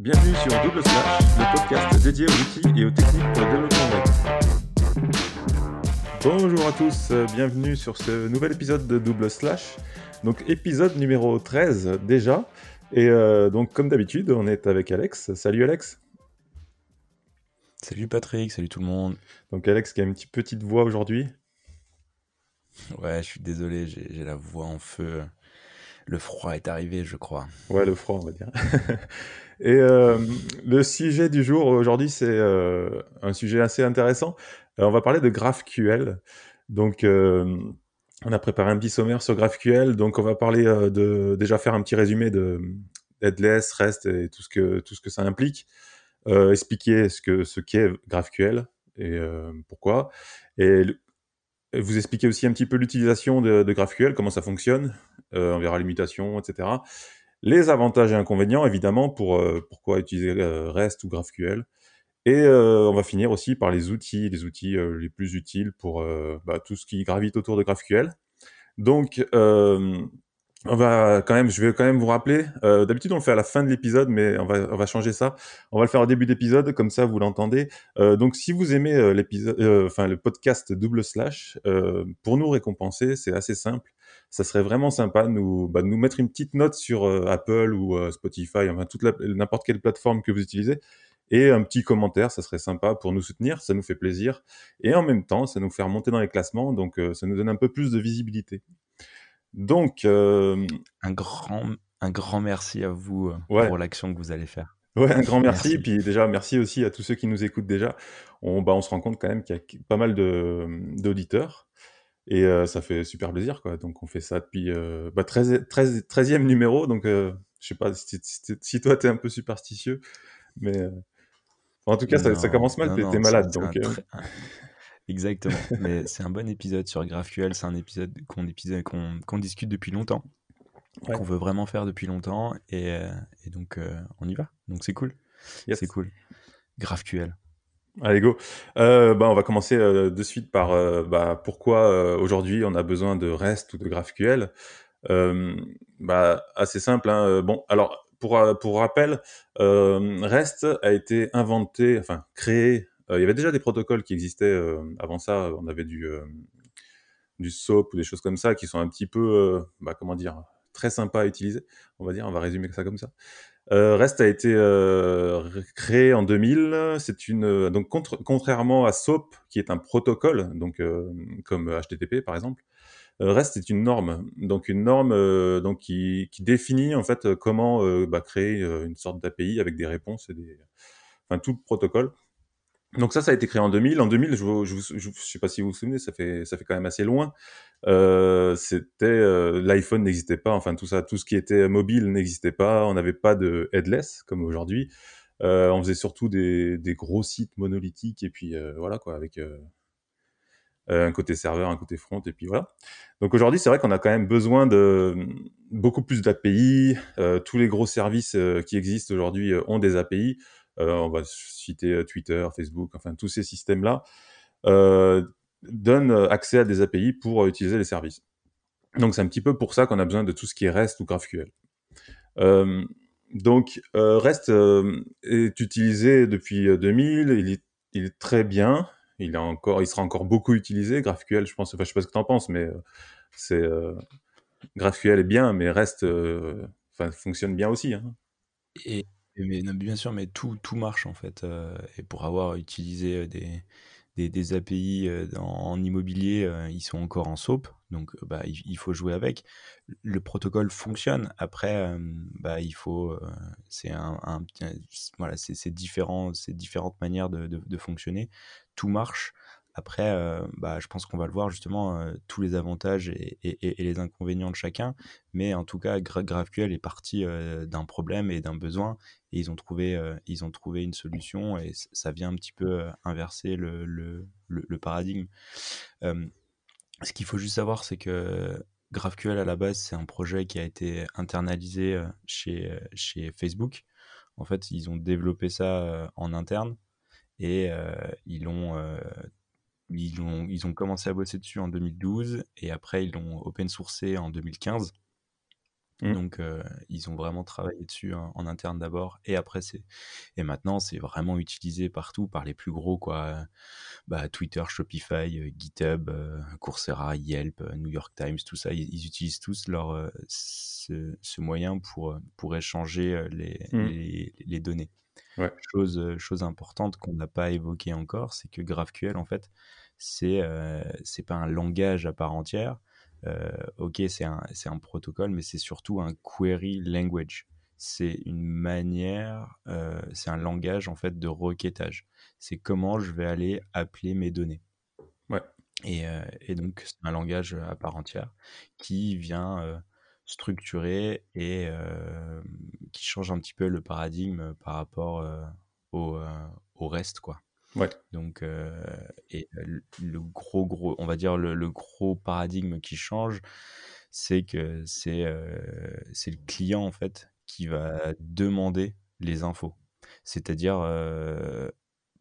Bienvenue sur Double Slash, le podcast dédié aux outils et aux techniques pour le développement web. Bonjour à tous, bienvenue sur ce nouvel épisode de Double Slash. Donc épisode numéro 13 déjà. Et euh, donc comme d'habitude, on est avec Alex. Salut Alex. Salut Patrick, salut tout le monde. Donc Alex qui a une petite, petite voix aujourd'hui. Ouais, je suis désolé, j'ai la voix en feu. Le froid est arrivé, je crois. Ouais, le froid, on va dire. Et euh, le sujet du jour aujourd'hui, c'est euh, un sujet assez intéressant. Euh, on va parler de GraphQL. Donc, on a préparé un petit sommaire sur GraphQL. Donc, on va parler de déjà faire un petit résumé de headless, REST et tout ce que tout ce que ça implique. expliquer ce que ce qu'est GraphQL et pourquoi. Et vous expliquer aussi un petit peu l'utilisation de, de, GraphQL, comment ça fonctionne. on verra les mutations, etc les avantages et inconvénients, évidemment, pour euh, pourquoi utiliser euh, REST ou GraphQL. Et euh, on va finir aussi par les outils, les outils les plus utiles pour bah, tout ce qui gravite autour de GraphQL. Donc, on va quand même, je vais quand même vous rappeler. D'habitude, on le fait à la fin de l'épisode, mais on va, on va changer ça. On va le faire au début d'épisode, comme ça vous l'entendez. donc, si vous aimez l'épisode, enfin le podcast double slash, pour nous récompenser, c'est assez simple ça serait vraiment sympa de nous, bah, nous mettre une petite note sur euh, Apple ou euh, Spotify, enfin toute n'importe quelle plateforme que vous utilisez, et un petit commentaire, ça serait sympa pour nous soutenir, ça nous fait plaisir, et en même temps, ça nous fait remonter dans les classements, donc euh, ça nous donne un peu plus de visibilité. Donc, un grand, un grand merci à vous pour l'action que vous allez faire. Ouais, un grand merci. Et puis déjà, merci aussi à tous ceux qui nous écoutent déjà. On, bah, on se rend compte quand même qu'il y a pas mal d'auditeurs. Et euh, ça fait super plaisir, quoi. Donc on fait ça depuis euh, bah, 13, 13, e numéro. Donc euh, je sais pas si, si, toi t'es un peu superstitieux, mais en tout cas ça, commence mal. T'es malade, donc. Exactement. mais c'est un bon épisode sur GraphQL. C'est un épisode qu'on qu'on discute depuis longtemps, qu'on veut vraiment faire depuis longtemps, et, et donc on y va. Donc c'est cool. C'est cool. GraphQL. Allez go. Euh, bah, on va commencer euh, de suite par euh, bah, pourquoi aujourd'hui on a besoin de REST ou de GraphQL. bah, assez simple. Hein. Bon, alors pour pour rappel, REST a été inventé, enfin créé. il y avait déjà des protocoles qui existaient avant ça. On avait du du SOAP ou des choses comme ça qui sont un petit peu, bah, comment dire, très sympa à utiliser. On va dire, on va résumer ça comme ça. Euh, REST a été euh, créé en 2000. C'est une euh, donc contrairement à SOAP qui est un protocole, donc comme HTTP par exemple. REST est une norme, donc une norme donc qui, qui, définit en fait comment bah, créer une sorte d'API avec des réponses et des, enfin tout le protocole. Donc ça, ça a été créé en 2000. En 2000, je ne sais pas si vous vous souvenez, ça fait, ça fait quand même assez loin. Euh, c'était euh, l'iPhone n'existait pas, enfin tout ça, tout ce qui était mobile n'existait pas. On n'avait pas de headless comme aujourd'hui. Euh, on faisait surtout des, des, gros sites monolithiques et puis euh, voilà quoi, avec euh, un côté serveur, un côté front et puis voilà. Donc aujourd'hui, c'est vrai qu'on a quand même besoin de beaucoup plus d'API. tous les gros services qui existent aujourd'hui ont des API. Euh, on va citer euh, Twitter, Facebook, enfin tous ces systèmes-là, euh, donnent accès à des API pour utiliser les services. Donc c'est un petit peu pour ça qu'on a besoin de tout ce qui est REST ou GraphQL. donc REST est utilisé depuis 2000, il est, il est, très bien, il, encore, il sera encore beaucoup utilisé. GraphQL, je pense, enfin, je sais pas ce que tu en penses, mais c'est GraphQL est bien, mais REST fonctionne bien aussi. Hein. Et mais, bien sûr, mais tout, tout marche en fait. Et pour avoir utilisé des, des, des API en, immobilier, ils sont encore en SOAP, donc bah, il, faut jouer avec. Le protocole fonctionne. Après, bah, il faut, c'est un, voilà, c'est différent, différentes manières de, de, fonctionner. Tout marche. Après, euh, bah, je pense qu'on va le voir justement, euh, tous les avantages et, les inconvénients de chacun. Mais en tout cas, GraphQL est parti euh, d'un problème et d'un besoin. Et ils ont, trouvé, ils ont trouvé une solution et ça vient un petit peu inverser le, le, paradigme. ce qu'il faut juste savoir, c'est que GraphQL à la base, c'est un projet qui a été internalisé chez, chez Facebook. En fait, ils ont développé ça en interne et ils ont ils ont, ils ont commencé à bosser dessus en 2012 et après ils l'ont open sourcé en 2015. Mmh. Donc, euh, ils ont vraiment travaillé dessus en, en interne d'abord, et après c'est et maintenant c'est vraiment utilisé partout par les plus gros quoi. Bah, Twitter, Shopify, euh, GitHub, euh, Coursera, Yelp, New York Times, tout ça, ils, ils utilisent tous leur euh, ce, ce moyen pour pour échanger les, Mmh. les, les données. Ouais. Chose, chose importante qu'on n'a pas évoquée encore, c'est que GraphQL, en fait, c'est euh, c'est pas un langage à part entière. Euh, ok, c'est un, un protocole, mais c'est surtout un query language. C'est une manière, euh, c'est un langage en fait de requêtage. C'est comment je vais aller appeler mes données. Ouais. Et, et donc, c'est un langage à part entière qui vient structurer et euh, qui change un petit peu le paradigme par rapport euh, au, euh, au reste, quoi. Ouais. Donc, et le, gros, gros, on va dire le, le gros paradigme qui change, c'est que c'est c'est le client en fait qui va demander les infos. C'est-à-dire,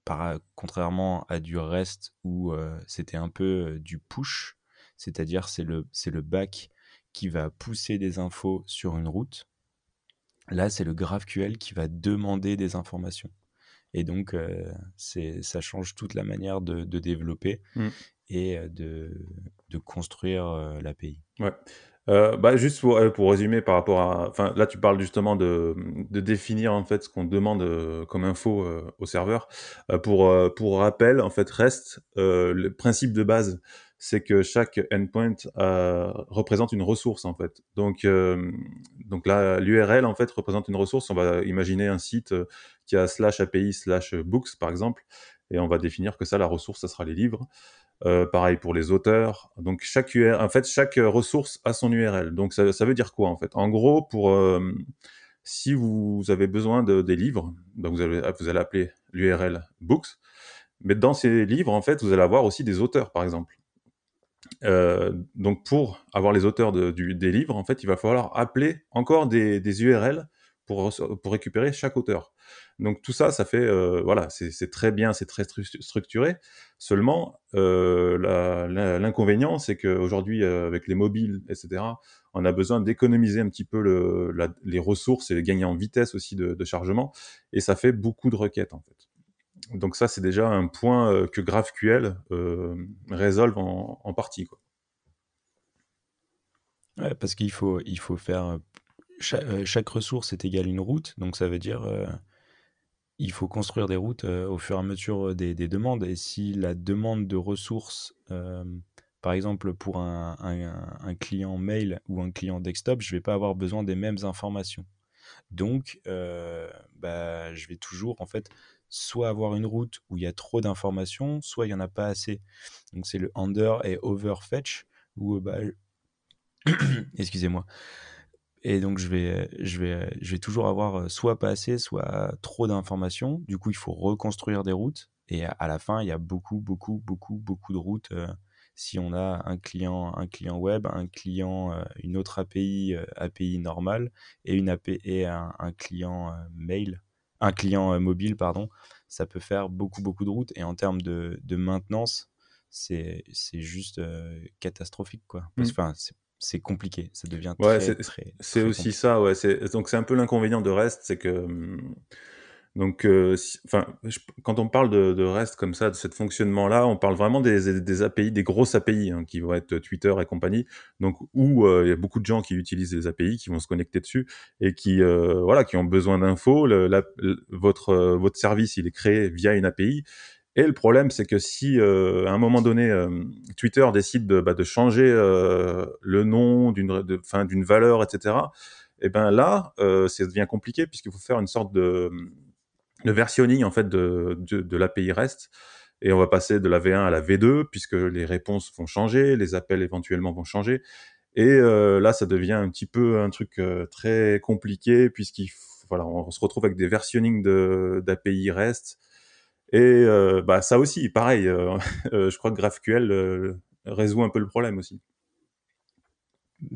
par, contrairement à du REST où c'était un peu du push, c'est-à-dire c'est le, c'est le back qui va pousser des infos sur une route. Là, c'est le GraphQL qui va demander des informations. Et donc, euh, ça change toute la manière de, de développer Mm. et euh, de, de construire euh, l'API. Ouais. Euh, bah, juste pour, pour résumer par rapport à, enfin, là tu parles justement de, de définir en fait ce qu'on demande euh, comme info euh, au serveur. Pour pour rappel, en fait, REST, euh, le principe de base, c'est que chaque endpoint euh, représente une ressource en fait. Donc euh, donc là, l'URL en fait représente une ressource. On va imaginer un site euh, qui a slash API slash books par exemple, et on va définir que ça, la ressource, ça sera les livres. Euh, pareil pour les auteurs. Donc chaque URL, en fait, chaque ressource a son URL. Donc ça, ça veut dire quoi en fait? En gros, pour euh, si vous avez besoin de, des livres, donc vous, allez, vous allez appeler l'URL books. Mais dans ces livres, en fait, vous allez avoir aussi des auteurs, par exemple. Euh, donc pour avoir les auteurs de, du, des livres, en fait, il va falloir appeler encore des, des URL pour, récupérer chaque auteur. Donc tout ça, ça fait, euh, voilà, c'est très bien, c'est très stru structuré. Seulement, euh, l'inconvénient, c'est qu'aujourd'hui, avec les mobiles, etc., on a besoin d'économiser un petit peu les ressources et gagner en vitesse aussi de, de, chargement, et ça fait beaucoup de requêtes en fait. Donc ça, c'est déjà un point euh, que GraphQL euh, résolve en, partie. Quoi. Ouais, parce qu'il faut, il faut faire chaque, euh, chaque, ressource est égale une route, donc ça veut dire il faut construire des routes au fur et à mesure des, des, demandes. Et si la demande de ressources, par exemple pour un, client mail ou un client desktop, je vais pas avoir besoin des mêmes informations. Donc, bah, je vais toujours en fait soit avoir une route où il y a trop d'informations, soit il y en a pas assez. Donc c'est le under et overfetch où bah, excusez-moi. Et donc, je vais, je, vais, je vais toujours avoir soit pas assez, soit trop d'informations. Du coup, il faut reconstruire des routes. Et à la fin, il y a beaucoup, beaucoup, beaucoup, beaucoup de routes. Euh, si on a un client, un client web, un client, euh, une autre API, euh, API normale, et, une et un, client euh, mail, un client euh, mobile, pardon, ça peut faire beaucoup, beaucoup de routes. Et en termes de, de maintenance, c'est juste euh, catastrophique. Quoi. Parce, mmh. c'est compliqué, ça devient ouais, très, très, très, C'est aussi compliqué. ça, ouais. Donc c'est un peu l'inconvénient de REST, c'est que hum, donc, euh, si, enfin, je, quand on parle de, de, REST comme ça, de ce fonctionnement-là, on parle vraiment des, des API, des grosses API hein, qui vont être Twitter et compagnie. Donc, où euh, il y a beaucoup de gens qui utilisent les API, qui vont se connecter dessus et qui, euh, voilà, qui ont besoin d'infos. Votre votre service, il est créé via une API. Et le problème, c'est que si euh, à un moment donné, euh, Twitter décide de, bah, de changer euh, le nom d'une d'une valeur, etc., et ben là, euh, ça devient compliqué puisqu'il faut faire une sorte de, de versionning en fait de, de, l'API REST. Et on va passer de la V1 à la V2 puisque les réponses vont changer, les appels éventuellement vont changer. Et euh, là, ça devient un petit peu un truc euh, très compliqué puisqu'il voilà, on se retrouve avec des versionning d'API REST et euh, bah, ça aussi, pareil, je crois que GraphQL résout un peu le problème aussi.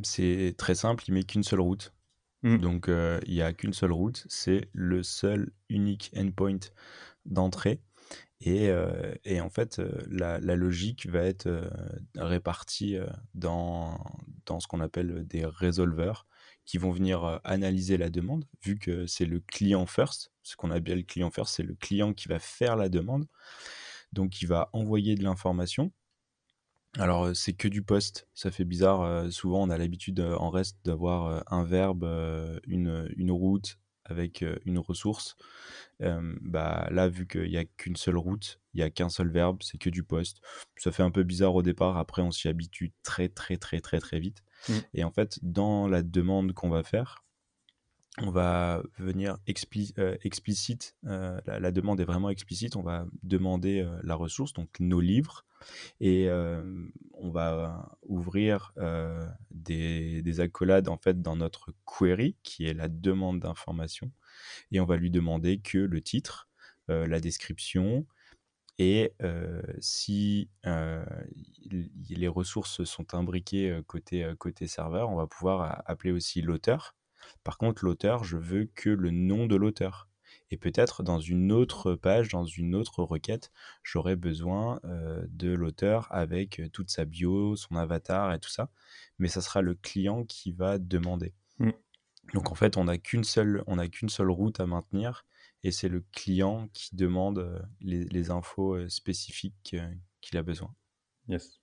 C'est très simple, il met qu'une seule route. Mmh. Donc euh, il n'y a qu'une seule route, c'est le seul unique endpoint d'entrée. Et, euh, en fait, euh, la, logique va être répartie dans, dans ce qu'on appelle des résolveurs qui vont venir analyser la demande, vu que c'est le client first. Ce qu'on appelle le client first, c'est le client qui va faire la demande. Donc, il va envoyer de l'information. Alors, c'est que du post. Ça fait bizarre. souvent, on a l'habitude en reste d'avoir un verbe, une, une route avec une ressource. Bah, là, vu qu'il n'y a qu'une seule route, il n'y a qu'un seul verbe, c'est que du post. Ça fait un peu bizarre au départ. Après, on s'y habitue très, très, très, très, très vite. Mm. Et en fait, dans la demande qu'on va faire, on va venir expli- explicite, la, la demande est vraiment explicite, on va demander la ressource, donc nos livres, et on va ouvrir des, des accolades en fait dans notre query, qui est la demande d'information, et on va lui demander que le titre, la description, et si les ressources sont imbriquées côté, côté serveur, on va pouvoir appeler aussi l'auteur. Par contre, l'auteur, je veux que le nom de l'auteur. Et peut-être dans une autre page, dans une autre requête, j'aurai besoin euh, de l'auteur avec euh, toute sa bio, son avatar et tout ça. Mais ça sera le client qui va demander. Mm. Donc en fait, on n'a qu'une seule, on qu'une seule route à maintenir et c'est le client qui demande euh, les, les infos spécifiques qu'il a besoin. Yes.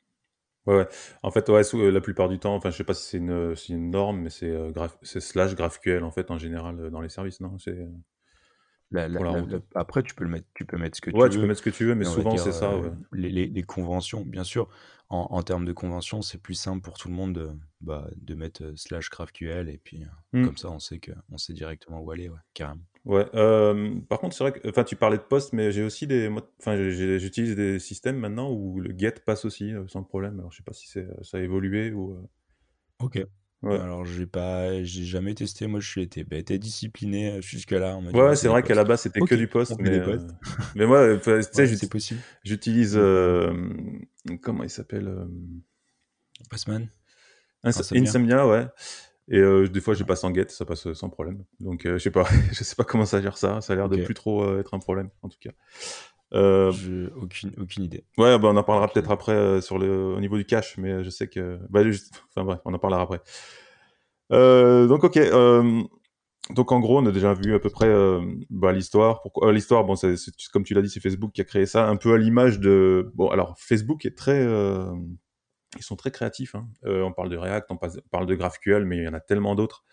Ouais, ouais. En fait, ouais, la plupart du temps, enfin, je sais pas si c'est une, norme, mais c'est euh, graph- slash GraphQL en fait en général dans les services, non? C'est La- la- la après, tu peux le mettre, tu peux mettre ce que Ouais, tu tu peux veux. mettre ce que tu veux, mais souvent c'est ça, euh, ouais. les, les- les conventions, bien sûr. En, en termes de conventions, c'est plus simple pour tout le monde de, bah, de mettre euh, slash GraphQL et puis euh, Hmm. comme ça, on sait que on sait directement où aller, ouais, carrément. Ouais. euh, par contre, c'est vrai que, enfin, tu parlais de poste, mais j'ai aussi des, enfin, j'utilise des systèmes maintenant où le get passe aussi sans problème. Alors, je sais pas si ça a évolué ou. Ok. Ouais. Alors, j'ai pas, j'ai jamais testé. Moi, je suis été, bah, été discipliné euh, jusque-là. Ouais, c'est vrai qu'à la base c'était que du poste, mais, des euh, mais moi, tu sais, Ouais, j'ut- c'est possible. j'utilise, Mm. euh, comment il s'appelle, euh, Postman, Ins- Insomnia. Insomnia, ouais. Et des fois, je passe en get, ça passe sans problème. Donc, je sais pas, je sais pas comment ça gère ça. Ça a l'air de Ok. plus trop être un problème, en tout cas. Euh, Je, aucune, aucune idée. ouais, bah, on en parlera Aucune peut-être après euh, sur le, au niveau du cache, mais euh, je sais que, bah, juste, enfin bref, on en parlera après. Euh, donc, ok. donc, en gros, on a déjà vu à peu près bah, l'histoire. Pourquoi l'histoire Bon, c'est comme tu l'as dit, c'est Facebook qui a créé ça, un peu à l'image de. Bon, alors Facebook est très. ils sont très créatifs. hein. On parle de React, on parle de GraphQL, mais il y en a tellement d'autres.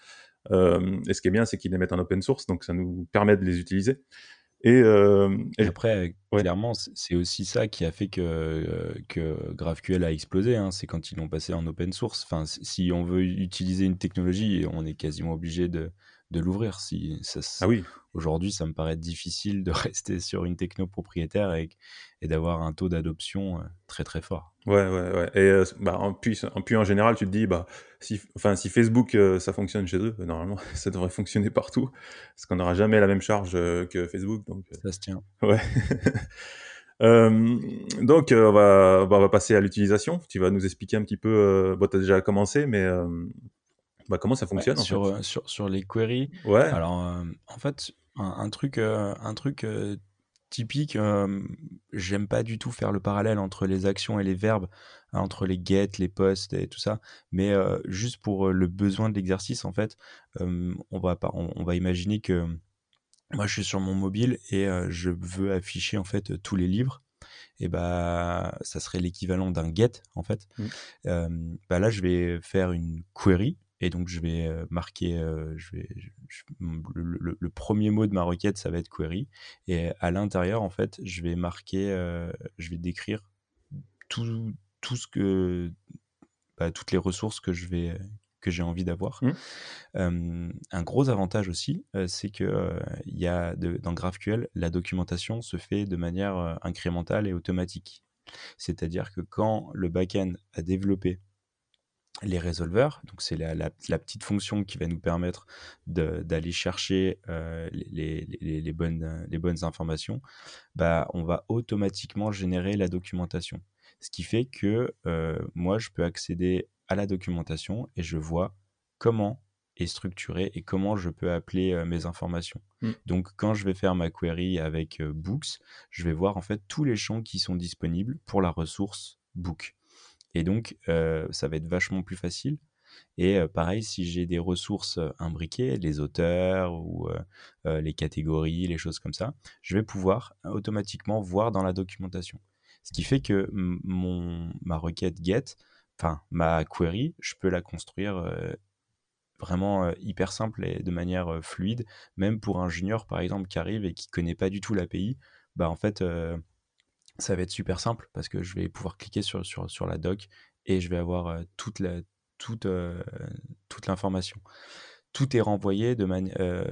Et ce qui est bien, c'est qu'ils les mettent en open source, donc ça nous permet de les utiliser. Et, euh, et- après, ouais. clairement, c'est aussi ça qui a fait que, euh, que GraphQL a explosé. hein. C'est quand ils l'ont passé en open source. Enfin, si on veut utiliser une technologie, on est quasiment obligé de, de l'ouvrir. Si, ça, Ah oui, Aujourd'hui, ça me paraît difficile de rester sur une techno propriétaire et, et d'avoir un taux d'adoption euh, très très fort. ouais, ouais, ouais. Et euh, bah, en, puis, en, puis en général, tu te dis, bah, si, enfin, si Facebook, euh, ça fonctionne chez eux, normalement, ça devrait fonctionner partout, parce qu'on n'aura jamais la même charge euh, que Facebook. Donc, Ça se tient. ouais. Euh, donc, euh, on, va, bah, on va passer à l'utilisation. Tu vas nous expliquer un petit peu. Euh, bon, tu as déjà commencé, mais bah, comment ça Ouais, fonctionne en sur, fait euh, sur, sur les queries, Ouais, alors euh, en fait, un, un truc, euh, un truc euh, typique, j'aime pas du tout faire le parallèle entre les actions et les verbes, hein, entre les get, les posts et tout ça, mais juste pour le besoin de l'exercice, en fait, on, va on, on va imaginer que moi je suis sur mon mobile et je veux afficher en fait tous les livres. Et bah, ça serait l'équivalent d'un get en fait. Mm. Euh, bah là, je vais faire une query et donc je vais euh, marquer, euh, je vais, je- le, le- le premier mot de ma requête, ça va être query. Et à l'intérieur, en fait, je vais marquer, euh, je vais décrire tout, tout ce que, bah, toutes les ressources que je vais, que j'ai envie d'avoir. Mm. Euh, un gros avantage aussi, euh, c'est que euh, y a de- dans GraphQL, la documentation se fait de manière incrémentale et automatique. C'est-à-dire que quand le backend a développé les résolveurs, donc c'est la, la- la petite fonction qui va nous permettre d'aller chercher euh, les, les- les- les bonnes, les bonnes informations, bah, on va automatiquement générer la documentation. Ce qui fait que euh, moi, je peux accéder à la documentation et je vois comment et structuré et comment je peux appeler mes informations. Mmh. Donc quand je vais faire ma query avec books, je vais voir en fait tous les champs qui sont disponibles pour la ressource book. Et donc ça va être vachement plus facile. Et pareil, si j'ai des ressources imbriquées, les auteurs ou les catégories, les choses comme ça, je vais pouvoir automatiquement voir dans la documentation. Ce qui fait que mon, ma requête get, enfin ma query, je peux la construire vraiment hyper simple et de manière fluide, même pour un junior par exemple qui arrive et qui connaît pas du tout l'API, bah en fait ça va être super simple parce que je vais pouvoir cliquer sur, sur, sur la doc et je vais avoir toute la toute, toute l'information. Tout est renvoyé de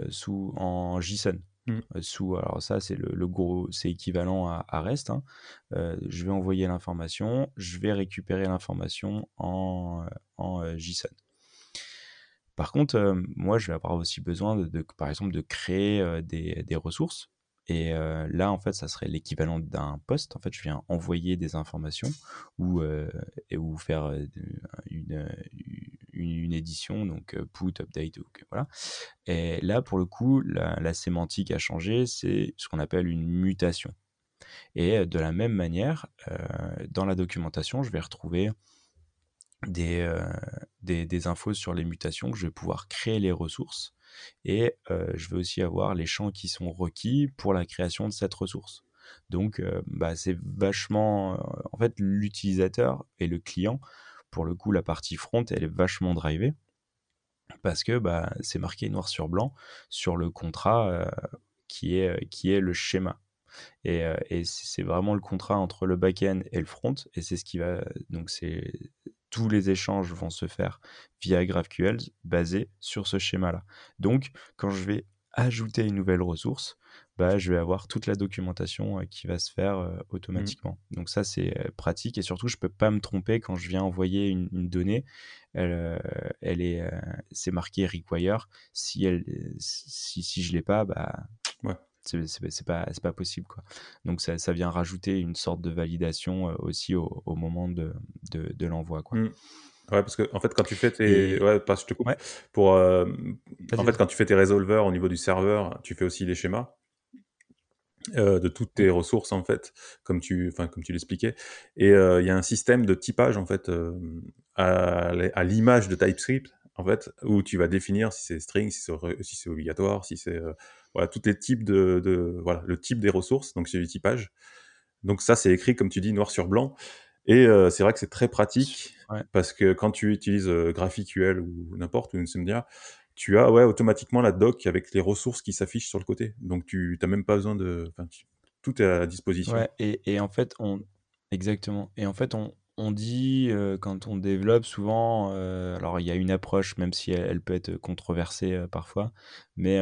sous en JSON. Mmh. Sous, alors ça c'est le, gros, c'est équivalent à, REST. Hein. je vais envoyer l'information, je vais récupérer l'information en, en JSON. Par contre, euh, moi, je vais avoir aussi besoin, de, par exemple, de créer euh, des, des, ressources. Et euh, là, en fait, ça serait l'équivalent d'un post. En fait, je viens envoyer des informations ou, ou faire une, une, édition, donc put, update, voilà. Et là, pour le coup, la, sémantique a changé. C'est ce qu'on appelle une mutation. Et de la même manière, dans la documentation, je vais retrouver euh, des, des, infos sur les mutations, je vais pouvoir créer les ressources et euh, je vais aussi avoir les champs qui sont requis pour la création de cette ressource. Donc, euh, bah, c'est vachement. en fait, l'utilisateur et le client, pour le coup, la partie front, elle est vachement drivée parce que bah, c'est marqué noir sur blanc sur le contrat qui, est, qui est le schéma. Et, et c'est vraiment le contrat entre le back-end et le front. Et c'est ce qui va. Donc, c'est tous les échanges vont se faire via GraphQL basé sur ce schéma-là. Donc, quand je vais ajouter une nouvelle ressource, bah, je vais avoir toute la documentation euh, qui va se faire euh, automatiquement. Mmh. Donc ça, c'est euh, pratique et surtout, je ne peux pas me tromper quand je viens envoyer une, donnée. Elle, elle est, c'est marqué require. Si, elle, si, si je l'ai pas, bah, c'est pas c'est pas possible quoi donc ça, ça, vient rajouter une sorte de validation euh, aussi au, au, moment de, de, de l'envoi quoi mmh. Ouais, parce que en fait, quand tu fais tes, ouais, parce je te coupe. Pour, euh, en fait, quand tu fais tes résolveurs au niveau du serveur, tu fais aussi les schémas euh, de toutes tes ressources en fait, comme tu, enfin comme tu l'expliquais. Et il y a un système de typage en fait à, à l'image de TypeScript en fait, où tu vas définir si c'est string, si c'est si obligatoire, si c'est voilà, tous les types de, voilà, le type des ressources, donc c'est du typage. Donc ça, c'est écrit, comme tu dis, noir sur blanc. Et euh, c'est vrai que c'est très pratique parce que quand tu utilises euh, GraphQL ou n'importe, ou Insomnia, tu as ouais, automatiquement la doc avec les ressources qui s'affichent sur le côté. Donc tu n'as même pas besoin de... tout est à disposition. Ouais, et, et en fait, on... Exactement. Et en fait, on, on dit, euh, quand on développe souvent, euh, alors il y a une approche, même si elle, peut être controversée euh, parfois, mais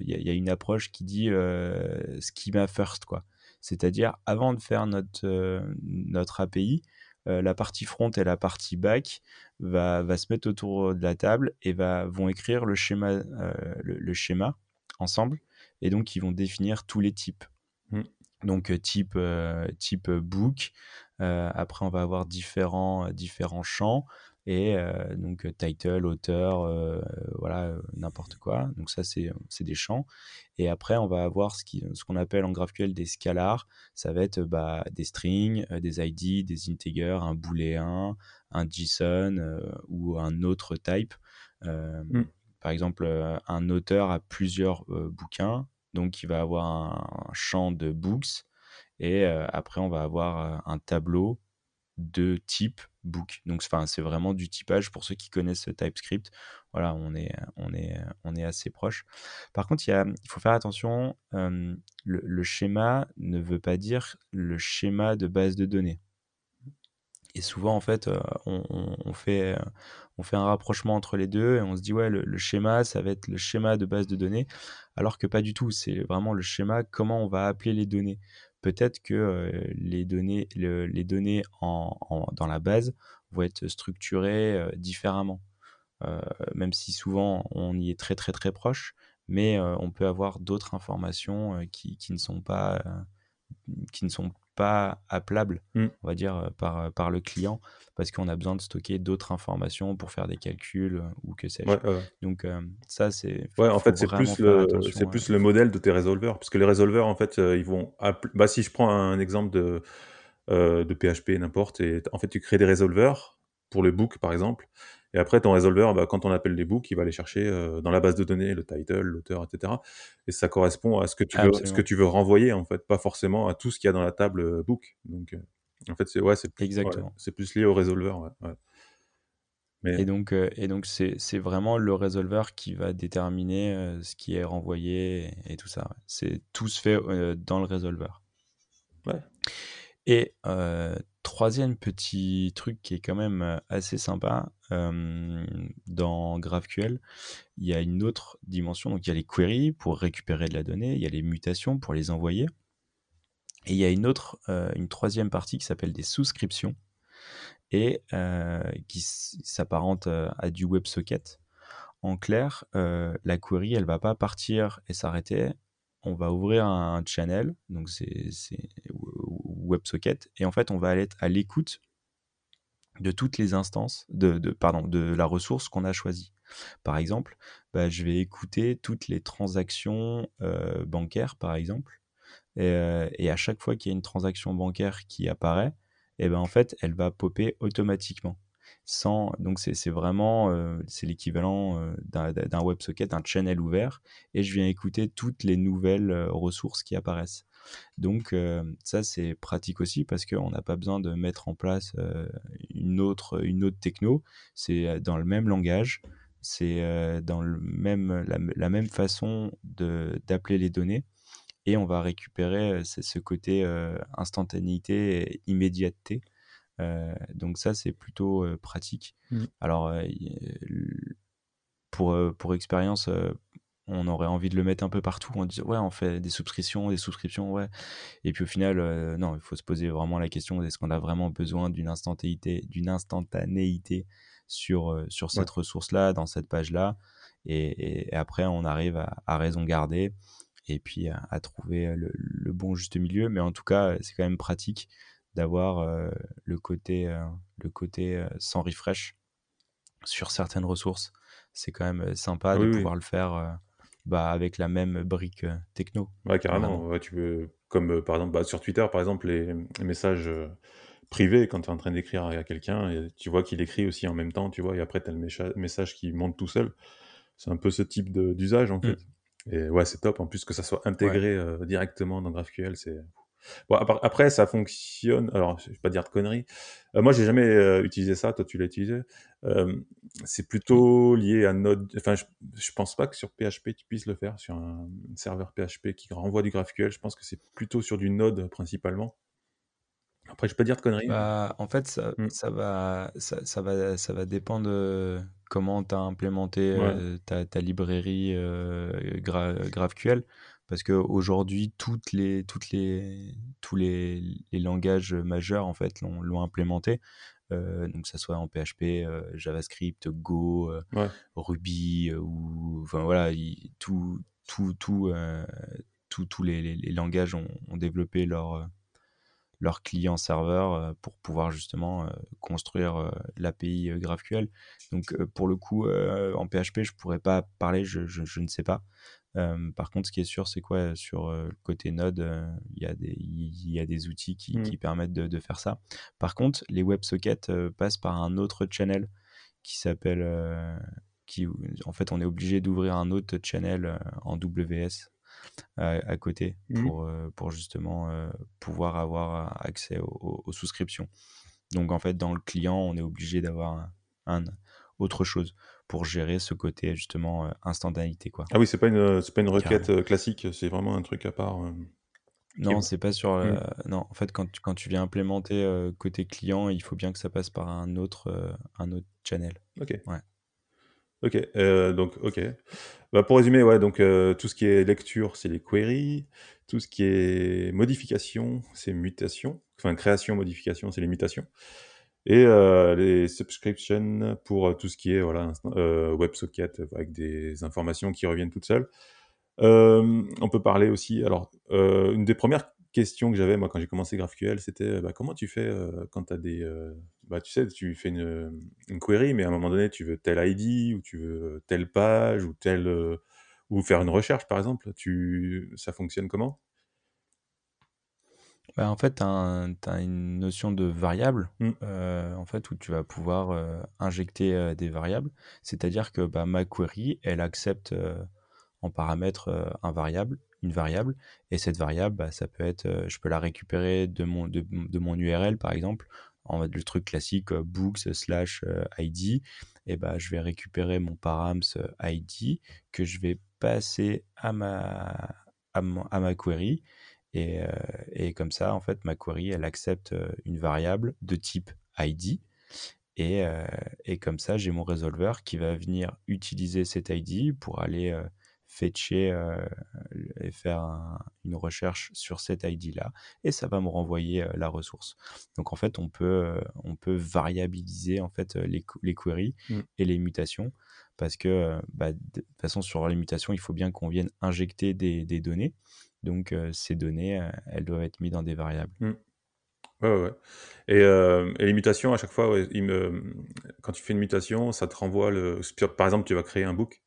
il y, a une approche qui dit schema first, quoi. C'est-à-dire, avant de faire notre, notre API, la partie front et la partie back va, va, se mettre autour de la table et va, vont écrire le schéma, le, schéma ensemble, et donc ils vont définir tous les types. Mmh. Donc type, type book, après, on va avoir différents, euh, différents champs et euh, donc title, auteur, voilà, n'importe quoi. Donc ça, c'est des champs. Et après, on va avoir ce qu'on ce qu'on appelle en GraphQL des scalars. Ça va être bah, des strings, des ID, des integers, un booléen, un JSON ou un autre type. Mmh. Par exemple, un auteur a plusieurs bouquins, donc il va avoir un champ de books et après, on va avoir un tableau de type book. Donc, c'est vraiment du typage pour ceux qui connaissent TypeScript. Voilà, on est, on est, on est assez proche. Par contre, il, faut faire attention. le, schéma ne veut pas dire le schéma de base de données. Et souvent, en fait, on, fait, on fait un rapprochement entre les deux et on se dit, ouais, le, schéma, ça va être le schéma de base de données, alors que pas du tout. C'est vraiment le schéma, comment on va appeler les données peut-être que les données, les données en, dans la base vont être structurées différemment. même si souvent on y est très très très proche, mais on peut avoir d'autres informations qui, qui, ne sont pas qui ne sont pas appelable, Mmh. on va dire, par, par le client, parce qu'on a besoin de stocker d'autres informations pour faire des calculs ou que sais-je. Ouais, ouais, ouais. Donc ça, c'est Ouais, en fait, c'est plus le c'est plus le modèle de tes résolveurs. Parce que les résolveurs, en fait, ils vont bah, si je prends un exemple de, de PHP n'importe et en fait, tu crées des résolveurs pour le book, par exemple et après ton résolveur, bah, quand on appelle les books, il va aller chercher, heu, dans la base de données le title, l'auteur et cetera et ça correspond à ce que tu veux ce que tu veux renvoyer, en fait, pas forcément à tout ce qu'il y a dans la table, heu, book donc heu, en fait, c'est ouais, c'est plus ouais, c'est plus lié au résolveur, ouais, ouais. Mais Et donc, heu et donc c'est c'est vraiment le résolveur qui va déterminer, ce qui est renvoyé et et tout ça. C'est tout se fait, dans le résolveur. Ouais. Et heu, 3e petit truc qui est quand même, heu, assez sympa, dans GraphQL, il y a une autre dimension. Donc il y a les queries pour récupérer de la donnée, il y a les mutations pour les envoyer et il y a une autre, heu, une 3e partie qui s'appelle des souscriptions et qui s'apparente, à du WebSocket. En clair, la query, elle va pas partir et s'arrêter. On va ouvrir un channel, donc c'est WebSocket et en fait, on va être à l'écoute de toutes les instances de pardon, de la ressource qu'on a choisie. Par exemple, bah, je vais écouter toutes les transactions, heu, bancaires, par exemple et heu et à chaque fois qu'il y a une transaction bancaire qui apparaît et ben, en fait, elle va popper automatiquement sans donc c'est vraiment, c'est l'équivalent, d'un WebSocket, d'un channel ouvert et je viens écouter toutes les nouvelles, ressources qui apparaissent. Donc heu, ça, c'est pratique aussi parce qu'on n'a pas besoin de mettre en place, heu, une autre une autre techno. C'est, dans le même langage, c'est, dans le même la la même façon de d'appeler les données et on va récupérer, ce côté, instantanéité et immédiateté. Donc ça, c'est plutôt, pratique. Mmh. Alors, pour, pour expérience, on aurait envie de le mettre un peu partout. On dit: «Ouais, on fait des souscriptions, des souscriptions, ouais» et puis au final, heu, non, il faut se poser vraiment la question: «Est-ce qu'on a vraiment besoin d'une instantanéité d'une instantanéité sur, heu, sur Ouais. cette ressource-là, dans cette page-là?» et et après on arrive à à raison garder et puis à à trouver, le le bon juste milieu. Mais en tout cas, c'est quand même pratique d'avoir, heu, le côté, le côté, sans refresh sur certaines ressources. C'est quand même, sympa de oui, pouvoir le faire, bah, avec la même brique, heu, techno, Ouais, carrément, ouais, tu veux comme, heu, par exemple, bah, sur Twitter, par exemple, les les messages, heu, privés quand tu es en train d'écrire à quelqu'un et tu vois qu'il écrit aussi en même temps, tu vois? Et après tu as le message qui monte tout seul. C'est un peu ce type d'usage, en Mmh. fait et ouais, c'est top en plus que ça soit Ouais. intégré, directement dans GraphQL, c'est bon après ça fonctionne. Alors je vais pas dire de conneries, heu, moi j'ai jamais, heu, utilisé ça, toi tu l'as utilisé. Hem, c'est plutôt lié à Node. Enfin je je pense pas que sur PHP tu puisses le faire, sur un serveur PHP qui renvoie du GraphQL, je pense que c'est plutôt sur du Node principalement. Après je vais pas dire de conneries, Bah, en fait, ça mmh, ça va ça ça va ça va dépendre, heu, comment tu as implémenté, ouais, heu, ta ta librairie, Gra GraphQL. Parce qu'aujourd'hui, toutes les toutes les tous les les langages, majeurs, en fait, l'ont l'ont implémenté. Heu, donc que ça soit en PHP, heu, JavaScript, Go, heu, ouais, Ruby, heu, ou enfin voilà, i tout tout tout, heu, tous les les les langages ont ont développé leur, heu leur client serveur euh, pour pouvoir justement euh, construire euh, l'API euh, GraphQL. Donc euh, pour le coup, euh, en PHP, je pourrais pas parler, je, je, je ne sais pas. Euh, par contre, ce qui est sûr, c'est quoi sur euh, le côté Node, euh, il y, a des- il y a des outils qui, mmh, qui permettent de, de faire ça. Par contre, les WebSockets euh, passent par un autre channel qui s'appelle, euh, qui, en fait, on est obligé d'ouvrir un autre channel euh, en WS à, côté mmh. pour, euh, pour justement euh, pouvoir avoir accès aux, aux souscriptions. Donc en fait, dans le client, on est obligé d'avoir un, un autre chose pour gérer ce côté justement euh, instantanéité quoi. Ah oui, c'est pas une, c'est pas une requête, classique, c'est vraiment un truc à part, qui Non, c'est pas sur. mmh, euh, non, en fait, quand tu, quand tu viens implémenter euh, côté client, il faut bien que ça passe par un autre, euh, un autre channel. OK. Ouais. OK, heu, donc OK. Bah, pour résumer, ouais, donc heu, tout ce qui est lecture, c'est les queries. Tout ce qui est modification, c'est mutation. Enfin, création, modification, c'est les mutations et heu, les subscriptions pour, tout ce qui est, voilà, WebSocket avec des informations qui reviennent toutes seules. On peut parler aussi alors, une des premières question que j'avais moi quand j'ai commencé GraphQL, c'était bah, comment tu fais quand tu as des bah, tu sais, tu fais une, une, query, mais à un moment donné, tu veux tel ID ou tu veux telle page ou tel ou faire une recherche par exemple. Tu ça fonctionne comment? Bah, en fait, tu as, une notion de variable, mmh. euh, en fait, où tu vas pouvoir euh, injecter euh, des variables. C'est-à-dire que bah, ma query, elle accepte en paramètre un variable, une variable, et cette variable, bah, ça peut être, je peux la récupérer de mon, de, mon URL, par exemple, en le truc classique books slash id, et bah, je vais récupérer mon params id que je vais passer à ma, à ma query euh, et, comme ça, en fait, ma query, elle accepte euh, une variable de type ID. Et, euh, et comme ça, j'ai mon résolveur qui va venir utiliser cet ID pour aller fetcher et faire une recherche sur cet ID-là, et ça va me renvoyer la ressource. Donc en fait, on peut, on peut variabiliser en fait les, les queries mmh. et les mutations, parce que bah, de toute façon sur les mutations, il faut bien qu'on vienne injecter des, des données. Donc, ces données, elles doivent être mises dans des variables. Mmh. Ouais, ouais. Et, et, les mutations, à chaque fois, il me... quand tu fais une mutation, ça te renvoie le. Par exemple, tu vas créer un book,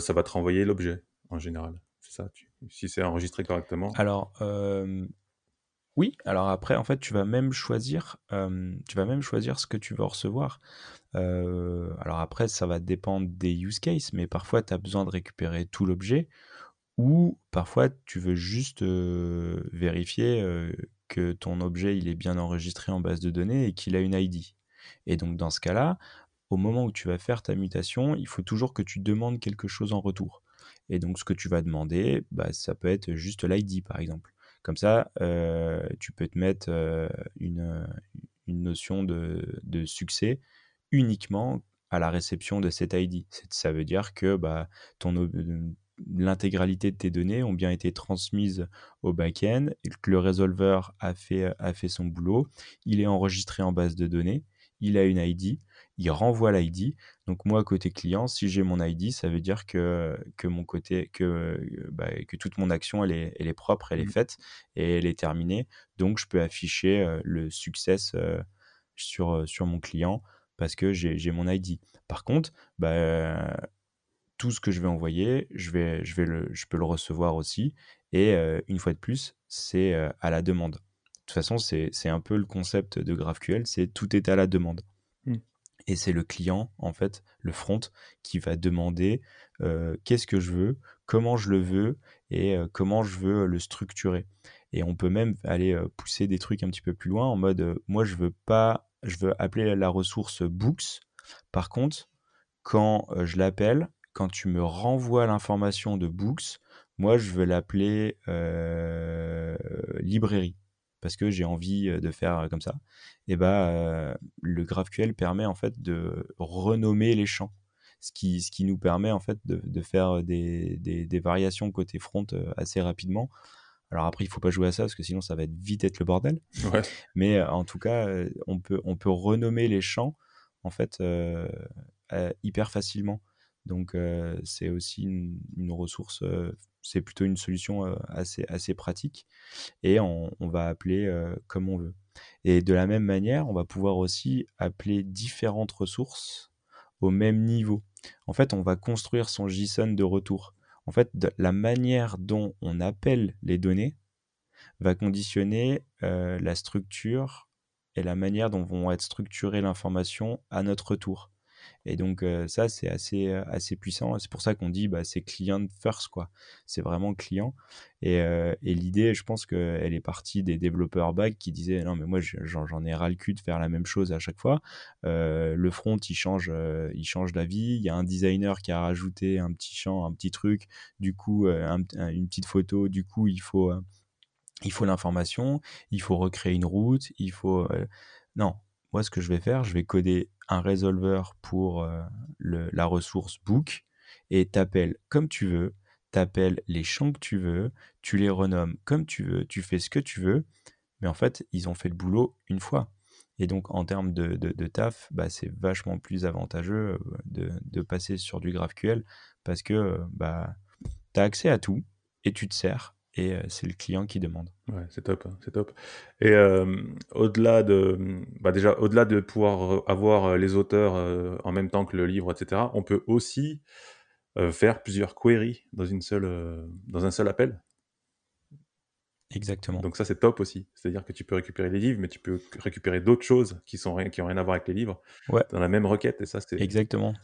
ça va te renvoyer l'objet en général. C'est ça, si c'est enregistré correctement. Alors, oui. Alors après, en fait, tu vas même choisir, tu vas même choisir ce que tu veux recevoir. alors après, ça va dépendre des use cases, mais parfois, tu as besoin de récupérer tout l'objet ou parfois tu veux juste vérifier que ton objet il est bien enregistré en base de données et qu'il a une ID. Et donc dans ce cas-là, au moment où tu vas faire ta mutation, il faut toujours que tu demandes quelque chose en retour. Et donc ce que tu vas demander, bah, ça peut être juste l'ID par exemple. Comme ça, tu peux te mettre une, une, notion de, succès uniquement à la réception de cet ID. Ça veut dire que bah, ton, l'intégralité de tes données ont bien été transmises au back-end, que le résolveur a fait, a fait son boulot, il est enregistré en base de données, il a une ID, il renvoie l'ID. Donc moi, côté client, si j'ai mon ID, ça veut dire que, que mon côté, que, bah, que toute mon action, elle est, elle est propre, elle est mmh. faite et elle est terminée. Donc je peux afficher euh, le succès euh, sur, euh, sur mon client parce que j'ai mon ID. Par contre, bah, tout ce que je vais envoyer, je, vais, je, vais le, je peux le recevoir aussi. Et euh, une fois de plus, c'est à la demande. De toute façon, c'est un peu le concept de GraphQL, c'est tout est à la demande. Et c'est le client, en fait, le front, qui va demander qu'est-ce que je veux, comment je le veux? Et comment je veux le structurer? Et on peut même aller pousser des trucs un petit peu plus loin en mode, moi, je veux pas, je veux appeler la ressource books. Par contre, quand je l'appelle, quand tu me renvoies l'information de books, moi je veux l'appeler librairie parce que j'ai envie euh, de faire euh, comme ça. Et bah le GraphQL permet en fait de renommer les champs, ce qui, ce qui nous permet en fait de, faire des, des, variations côté front assez rapidement. Alors après, il faut pas jouer à ça parce que sinon ça va être vite être le bordel. Mais en tout cas, on peut, on peut renommer les champs en fait hyper facilement. Donc c'est aussi une, ressource, c'est plutôt une solution assez, pratique et on, va appeler comme on veut. Et de la même manière, on va pouvoir aussi appeler différentes ressources au même niveau. En fait, on va construire son JSON de retour. En fait, la manière dont on appelle les données va conditionner la structure et la manière dont vont être structurées l'information à notre retour. Et donc ça, c'est assez, assez puissant. C'est pour ça qu'on dit bah, c'est client first, quoi. C'est vraiment client. Et, et l'idée, je pense qu'elle est partie des développeurs back qui disaient non, mais moi, j'en ai ras le cul de faire la même chose à chaque fois. le front, il change, il change d'avis. Il y a un designer qui a rajouté un petit champ, un petit truc. Du coup, une petite photo. Du coup, il faut, il faut l'information. Il faut recréer une route. Il faut. non, moi, ce que je vais faire, je vais coder un résolveur pour euh, la ressource book et t'appelles comme tu veux, t'appelles les champs que tu veux, tu les renommes comme tu veux, tu fais ce que tu veux, mais en fait, ils ont fait le boulot une fois. Et donc, en termes de, taf, bah, c'est vachement plus avantageux euh, de, passer sur du GraphQL parce que bah, tu as accès à tout et tu te sers et c'est le client qui demande. Ouais, c'est top, hein, c'est top. Et au-delà de, bah déjà, au-delà de pouvoir avoir les auteurs en même temps que le livre, etc., on peut aussi faire plusieurs queries dans une seule, dans un seul appel. Exactement. Donc ça, c'est top aussi. C'est-à-dire que tu peux récupérer les livres, mais tu peux récupérer d'autres choses qui sont rien, qui ont rien à voir avec les livres Ouais, dans la même requête. Et ça, c'est exactement.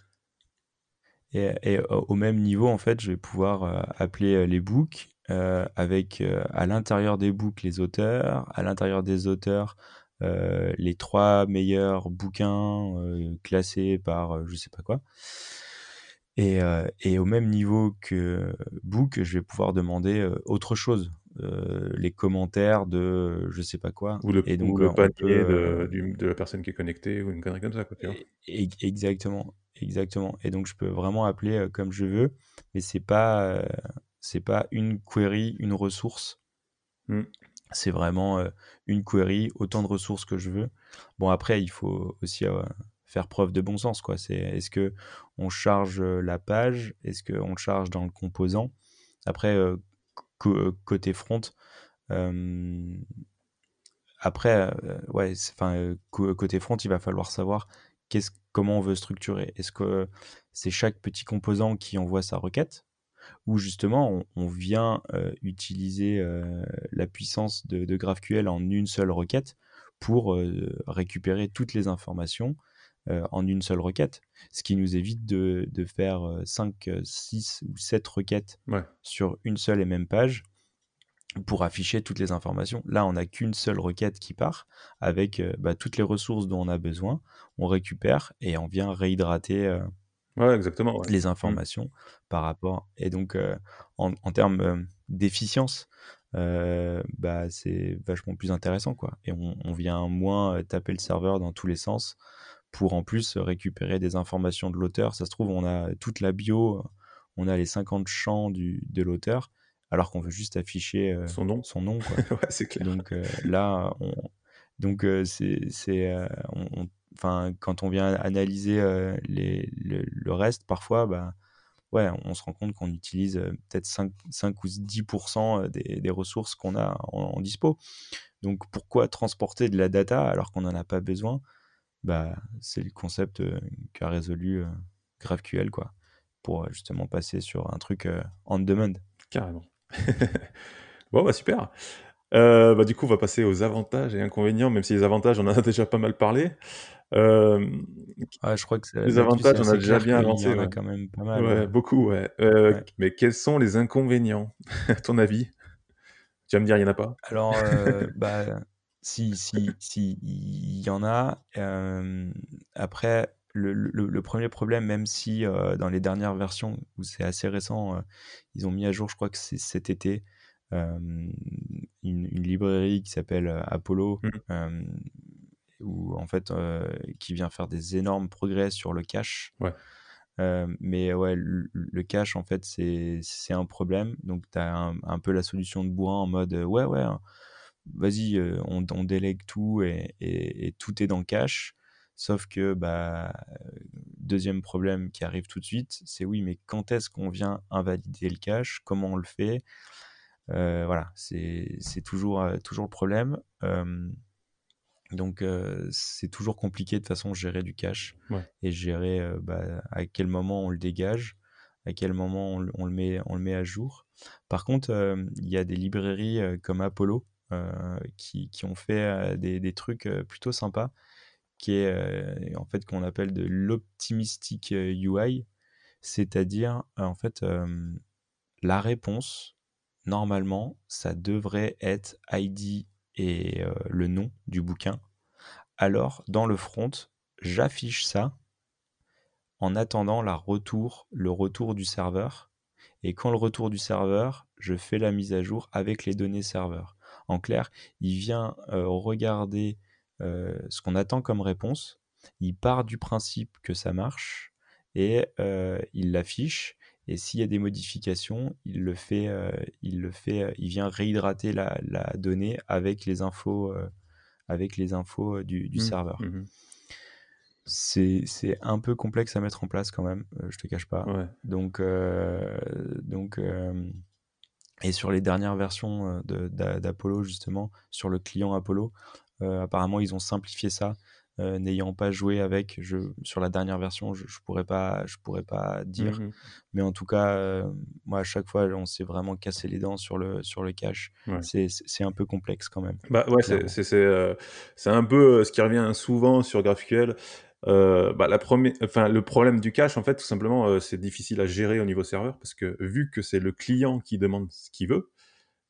Et, et au même niveau, en fait, je vais pouvoir euh, appeler euh, les books euh, avec euh, à l'intérieur des books les auteurs, à l'intérieur des auteurs euh, les trois meilleurs bouquins euh, classés par euh, je sais pas quoi. Et, euh, et au même niveau que book, je vais pouvoir demander euh, autre chose, euh, les commentaires de je sais pas quoi. ou le, Et ou donc le euh, on panier peut, de, euh, la personne qui est connectée ou une connerie comme ça, quoi, tu vois. Exactement, exactement. Et donc je peux vraiment appeler euh, comme je veux, mais c'est pas euh, c'est pas une query, une ressource. Hmm. C'est vraiment euh, une query, autant de ressources que je veux. Bon après il faut aussi euh, faire preuve de bon sens quoi. C'est est-ce que on charge euh, la page, est-ce que on charge dans le composant? Après euh, côté front, après, ouais, enfin, côté front, il va falloir savoir comment on veut structurer. Est-ce que c'est chaque petit composant qui envoie sa requête? Ou justement on, on vient euh, utiliser euh, la puissance de, de GraphQL en une seule requête pour euh, récupérer toutes les informations en une seule requête, ce qui nous évite de, de faire euh, 5, 6 ou 7 requêtes Ouais. sur une seule et même page pour afficher toutes les informations. Là, on n'a qu'une seule requête qui part avec euh, bah, toutes les ressources dont on a besoin. On récupère et on vient réhydrater euh, Ouais, exactement. Ouais. les Hmm. informations par rapport. Et donc, en, en termes d'efficience, bah, c'est vachement plus intéressant. Quoi. Et on, on vient moins taper le serveur dans tous les sens pour en plus récupérer des informations de l'auteur. Ça se trouve, on a toute la bio, on a les 50 champs du, de l'auteur, alors qu'on veut juste afficher Son nom. son nom. Quoi. ouais, c'est clair. Donc là, on, donc c'est, c'est, on- on- enfin, quand on vient analyser euh, le, reste, parfois, bah, ouais, on se rend compte qu'on utilise euh, peut-être 5, 5 ou 10% des, des ressources qu'on a en, dispo. Donc pourquoi transporter de la data alors qu'on n'en a pas besoin? Bah, C'est le concept euh, qu'a résolu euh, GraphQL, quoi, pour euh, justement passer sur un truc euh, on demand. Carrément. bon, bah super. Euh, bah, du coup, on va passer aux avantages et inconvénients, même si les avantages, on en a déjà pas mal parlé. Euh, Ouais, je crois que les avantages, on a déjà bien y avancé. en a Ouais, quand même pas mal. Ouais, ouais. beaucoup, ouais. Euh, Ouais. Mais quels sont les inconvénients, à ton avis? Tu vas me dire, il n'y en a pas? Alors, euh, bah, si, si, si, il y en a. euh, après, le, le- le premier problème, même si dans les dernières versions, où c'est assez récent, ils ont mis à jour, je crois que c'est cet été, euh, une, une librairie qui s'appelle Apollo, euh, où en fait, euh, qui vient faire des énormes progrès sur le cache. Ouais. Euh, mais ouais, le, le cache, en fait, c'est un problème. Donc, tu as un, un peu la solution de bourrin en mode euh, ouais, ouais, vas-y, euh, on, on délègue tout et, et- et tout est dans le cache. Sauf que, bah, deuxième problème qui arrive tout de suite, c'est oui, mais quand est-ce qu'on vient invalider le cache Comment on le fait? Voilà, c'est toujours, toujours le problème. Donc, euh, c'est toujours compliqué de toute façon gérer du cache Ouais. et gérer euh, bah, à quel moment on le dégage, à quel moment on, le- on le, met, on le met à jour. Par contre, euh, il y a des librairies comme Apollo qui, qui ont fait des, des trucs plutôt sympas, qui est en fait qu'on appelle de l'optimistic UI, c'est-à-dire en fait la réponse normalement ça devrait être ID et euh, le nom du bouquin. Alors dans le front, j'affiche ça en attendant le retour du serveur. Et quand le retour du serveur, je fais la mise à jour avec les données serveur. En clair, il vient euh, regarder euh, ce qu'on attend comme réponse. Il part du principe que ça marche et il l'affiche. Et s'il y a des modifications, il le fait, euh, il le fait, euh, il vient réhydrater la, la donnée avec les infos, euh, avec les infos du, du Mhm. serveur. Mhm. C'est un peu complexe à mettre en place quand même, je te cache pas. Ouais. Donc, euh, donc Et sur les dernières versions d'Apollo, justement, sur le client Apollo, apparemment, ils ont simplifié ça. N'ayant pas joué avec, je, sur la dernière version, je, je pourrais pas, je pourrais pas dire. Mmh Mais en tout cas, moi, à chaque fois, on s'est vraiment cassé les dents sur le, sur le cache. C'est un peu complexe quand même. Bah ouais, c'est un peu ce qui revient souvent sur GraphQL. Euh, bah, la première, enfin, le problème du cache, en fait, tout simplement, euh, c'est difficile à gérer au niveau serveur parce que vu que c'est le client qui demande ce qu'il veut,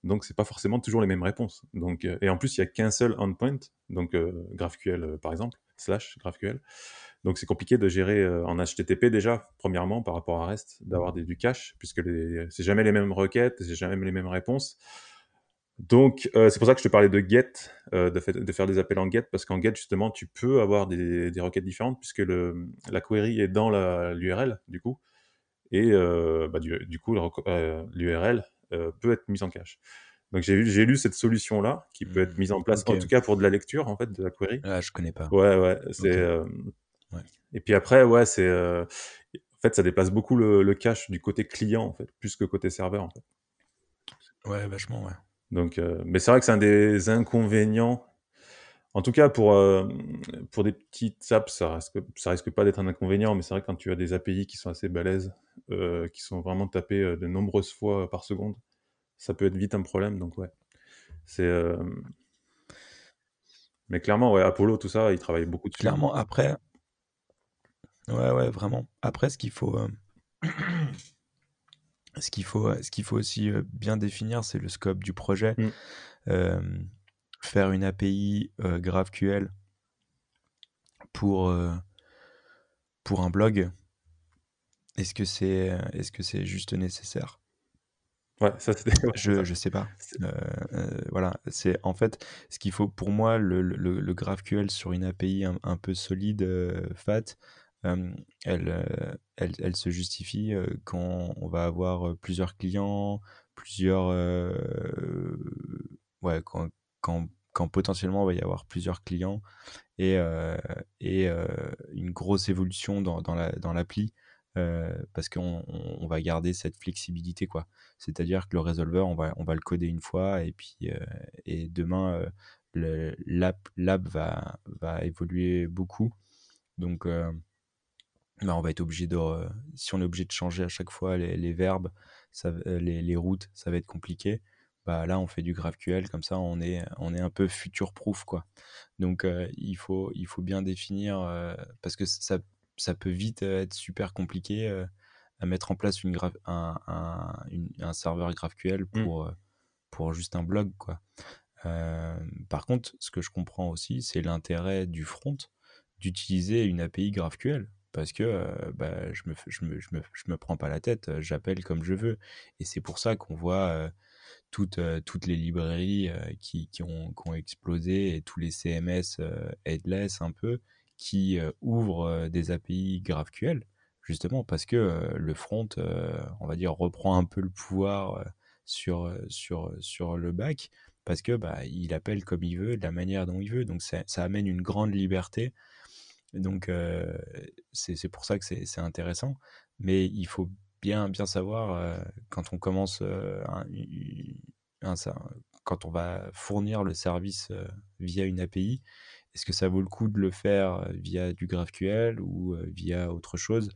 donc c'est pas forcément toujours les mêmes réponses. Donc, euh, et en plus, il y a qu'un seul endpoint, donc GraphQL par exemple, slash GraphQL. Donc c'est compliqué de gérer en HTTP déjà, premièrement, par rapport à REST, d'avoir du cache, puisque c'est jamais les mêmes requêtes, c'est jamais les mêmes réponses. Donc, euh, c'est pour ça que je te parlais de get, euh, de, faire des appels en get, parce qu'en get, justement, tu peux avoir des, requêtes différentes, puisque la query est dans l'URL, du coup, et euh, bah, du, coup, l'URL peut être mise en cache. Donc, j'ai lu cette solution-là, qui peut être mise en place, en tout cas pour de la lecture, en fait, de la query. Ah, je connais pas. Ouais, ouais, c'est... Ouais. Et puis après, ouais, c'est... en fait, ça dépasse beaucoup le, le cache du côté client, en fait, plus que côté serveur, en fait. Ouais, vachement, ouais. Donc, euh, mais c'est vrai que c'est un des inconvénients. En tout cas, pour, euh, pour des petites apps, ça risque, ça risque pas d'être un inconvénient, mais c'est vrai que quand tu as des API qui sont assez balèzes, euh, qui sont vraiment tapés de nombreuses fois par seconde, ça peut être vite un problème. Donc, ouais. C'est. Mais clairement, ouais, Apollo, tout ça, ils travaillent beaucoup dessus. Clairement, après. Ouais, ouais, vraiment. Après, ce qu'il faut. Ce qu'il faut, ce qu'il faut aussi bien définir, c'est le scope du projet. Mmh. faire une API GraphQL pour, pour un blog, est-ce que c'est est -ce c'est juste nécessaire? Ouais, ça c'était. je, je sais pas. voilà, c'est en fait ce qu'il faut pour moi, le, le, le, GraphQL sur une API un, un peu solide, fat, elle, elle, elle, se justifie quand on va avoir plusieurs clients, plusieurs... ouais, quand, quand, quand, potentiellement il va y avoir plusieurs clients et, et une grosse évolution dans, dans l'appli. La, parce qu'on on va garder cette flexibilité quoi c'est-à-dire que le résolveur on va on va le coder une fois et puis et demain l'app va va évoluer beaucoup donc bah, on va être obligé de, si on est obligé de changer à chaque fois les, verbes, ça, euh, les, routes, ça va être compliqué. Bah là, on fait du GraphQL, comme ça, on est, on est un peu future-proof, quoi. Donc, euh, il, faut, il faut bien définir, euh, parce que ça, ça peut vite être super compliqué à mettre en place une un, un, un, serveur GraphQL mmh. pour, pour juste un blog, quoi. par contre, ce que je comprends aussi, c'est l'intérêt du front d'utiliser une API GraphQL parce que bah, je, me, je, me, je, me, je, me, prends pas la tête, j'appelle comme je veux. Et c'est pour ça qu'on voit toutes, toutes les librairies qui, qui, ont, qui, ont, explosé et tous les CMS headless un peu qui ouvrent des API GraphQL, justement parce que le front, on va dire, reprend un peu le pouvoir sur, sur, sur le back parce que bah, il appelle comme il veut, de la manière dont il veut. Donc ça, amène une grande liberté donc, c'est pour ça que c'est intéressant. Mais il faut bien, bien savoir, quand on commence, un, quand on va fournir le service via une API, est-ce que ça vaut le coup de le faire via du GraphQL ou via autre chose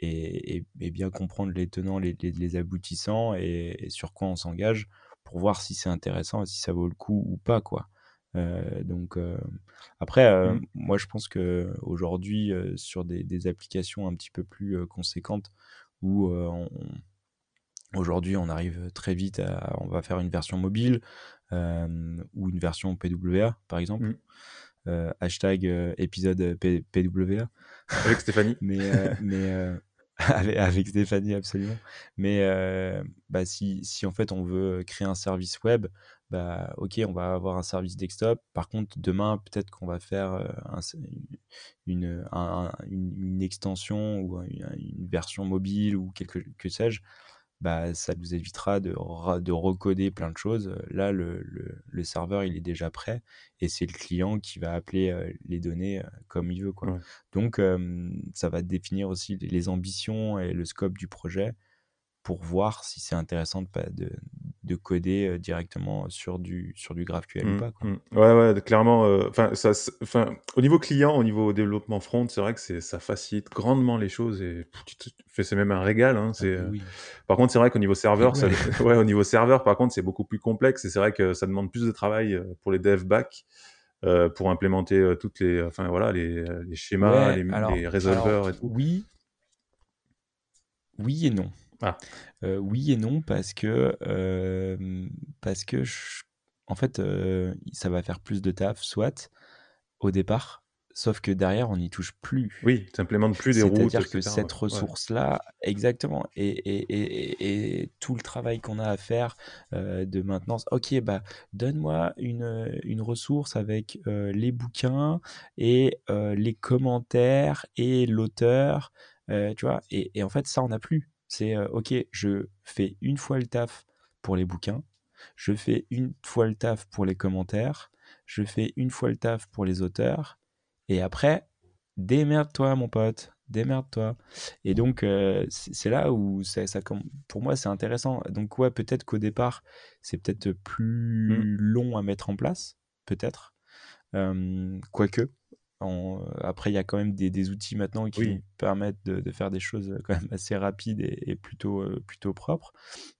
et, bien comprendre les tenants, les, les, aboutissants et, sur quoi on s'engage pour voir si c'est intéressant et si ça vaut le coup ou pas, quoi. Euh, donc euh, après, euh, mmh. moi je pense que aujourd'hui sur des, des, applications un petit peu plus conséquentes où aujourd'hui on arrive très vite à, on va faire une version mobile ou une version PWA par exemple. Mmh. Hashtag épisode PWA. Avec Stéphanie. mais mais avec, Stéphanie, absolument. Mais bah, si, si, en fait on veut créer un service web, bah, ok, on va avoir un service desktop. Par contre, demain, peut-être qu'on va faire une, une, extension ou une, version mobile ou quelque que sais-je. Bah, ça nous évitera de, de recoder plein de choses. Là, le, le, serveur, il est déjà prêt et c'est le client qui va appeler les données comme il veut. Quoi. Donc, ça va définir aussi les ambitions et le scope du projet pour voir si c'est intéressant de, de, de coder directement sur du, sur du GraphQL ou Mmh, pas. Quoi. mmh. Ouais, ouais, clairement. Enfin, ça, enfin, au niveau client, au niveau développement front, c'est vrai que ça facilite grandement les choses et c'est même un régal. Hein, Ah c'est, bah oui. Par contre, c'est vrai qu'au niveau serveur, ça, Ouais. au niveau serveur, par contre, c'est beaucoup plus complexe et c'est vrai que ça demande plus de travail pour les devs back. Euh, pour implémenter euh, toutes les, enfin voilà, les, les schémas, Ouais, les, alors, les résolveurs alors, et tout. oui, oui et non. Ah. Euh, oui et non parce que euh, parce que je- en fait euh, ça va faire plus de taf soit au départ sauf que derrière on n'y touche plus Oui, tu implémentes plus des routes, c'est-à-dire que cette ouais. ressource là exactement et, et, et, et tout le travail qu'on a à faire de maintenance ok bah donne-moi une, une ressource avec les bouquins et les commentaires et l'auteur euh, tu vois et, et en fait ça on n'a plus c'est euh, ok je fais une fois le taf pour les bouquins je fais une fois le taf pour les commentaires je fais une fois le taf pour les auteurs et après démerde-toi mon pote démerde-toi. Et donc euh, c'est là où ça, pour moi c'est intéressant. Donc ouais peut-être qu'au départ c'est peut-être plus long à mettre en place peut-être. Euh, quoique en- après il y a quand même des, des outils maintenant qui Oui. permettent de, de faire des choses quand même assez rapides et, et plutôt euh, plutôt propres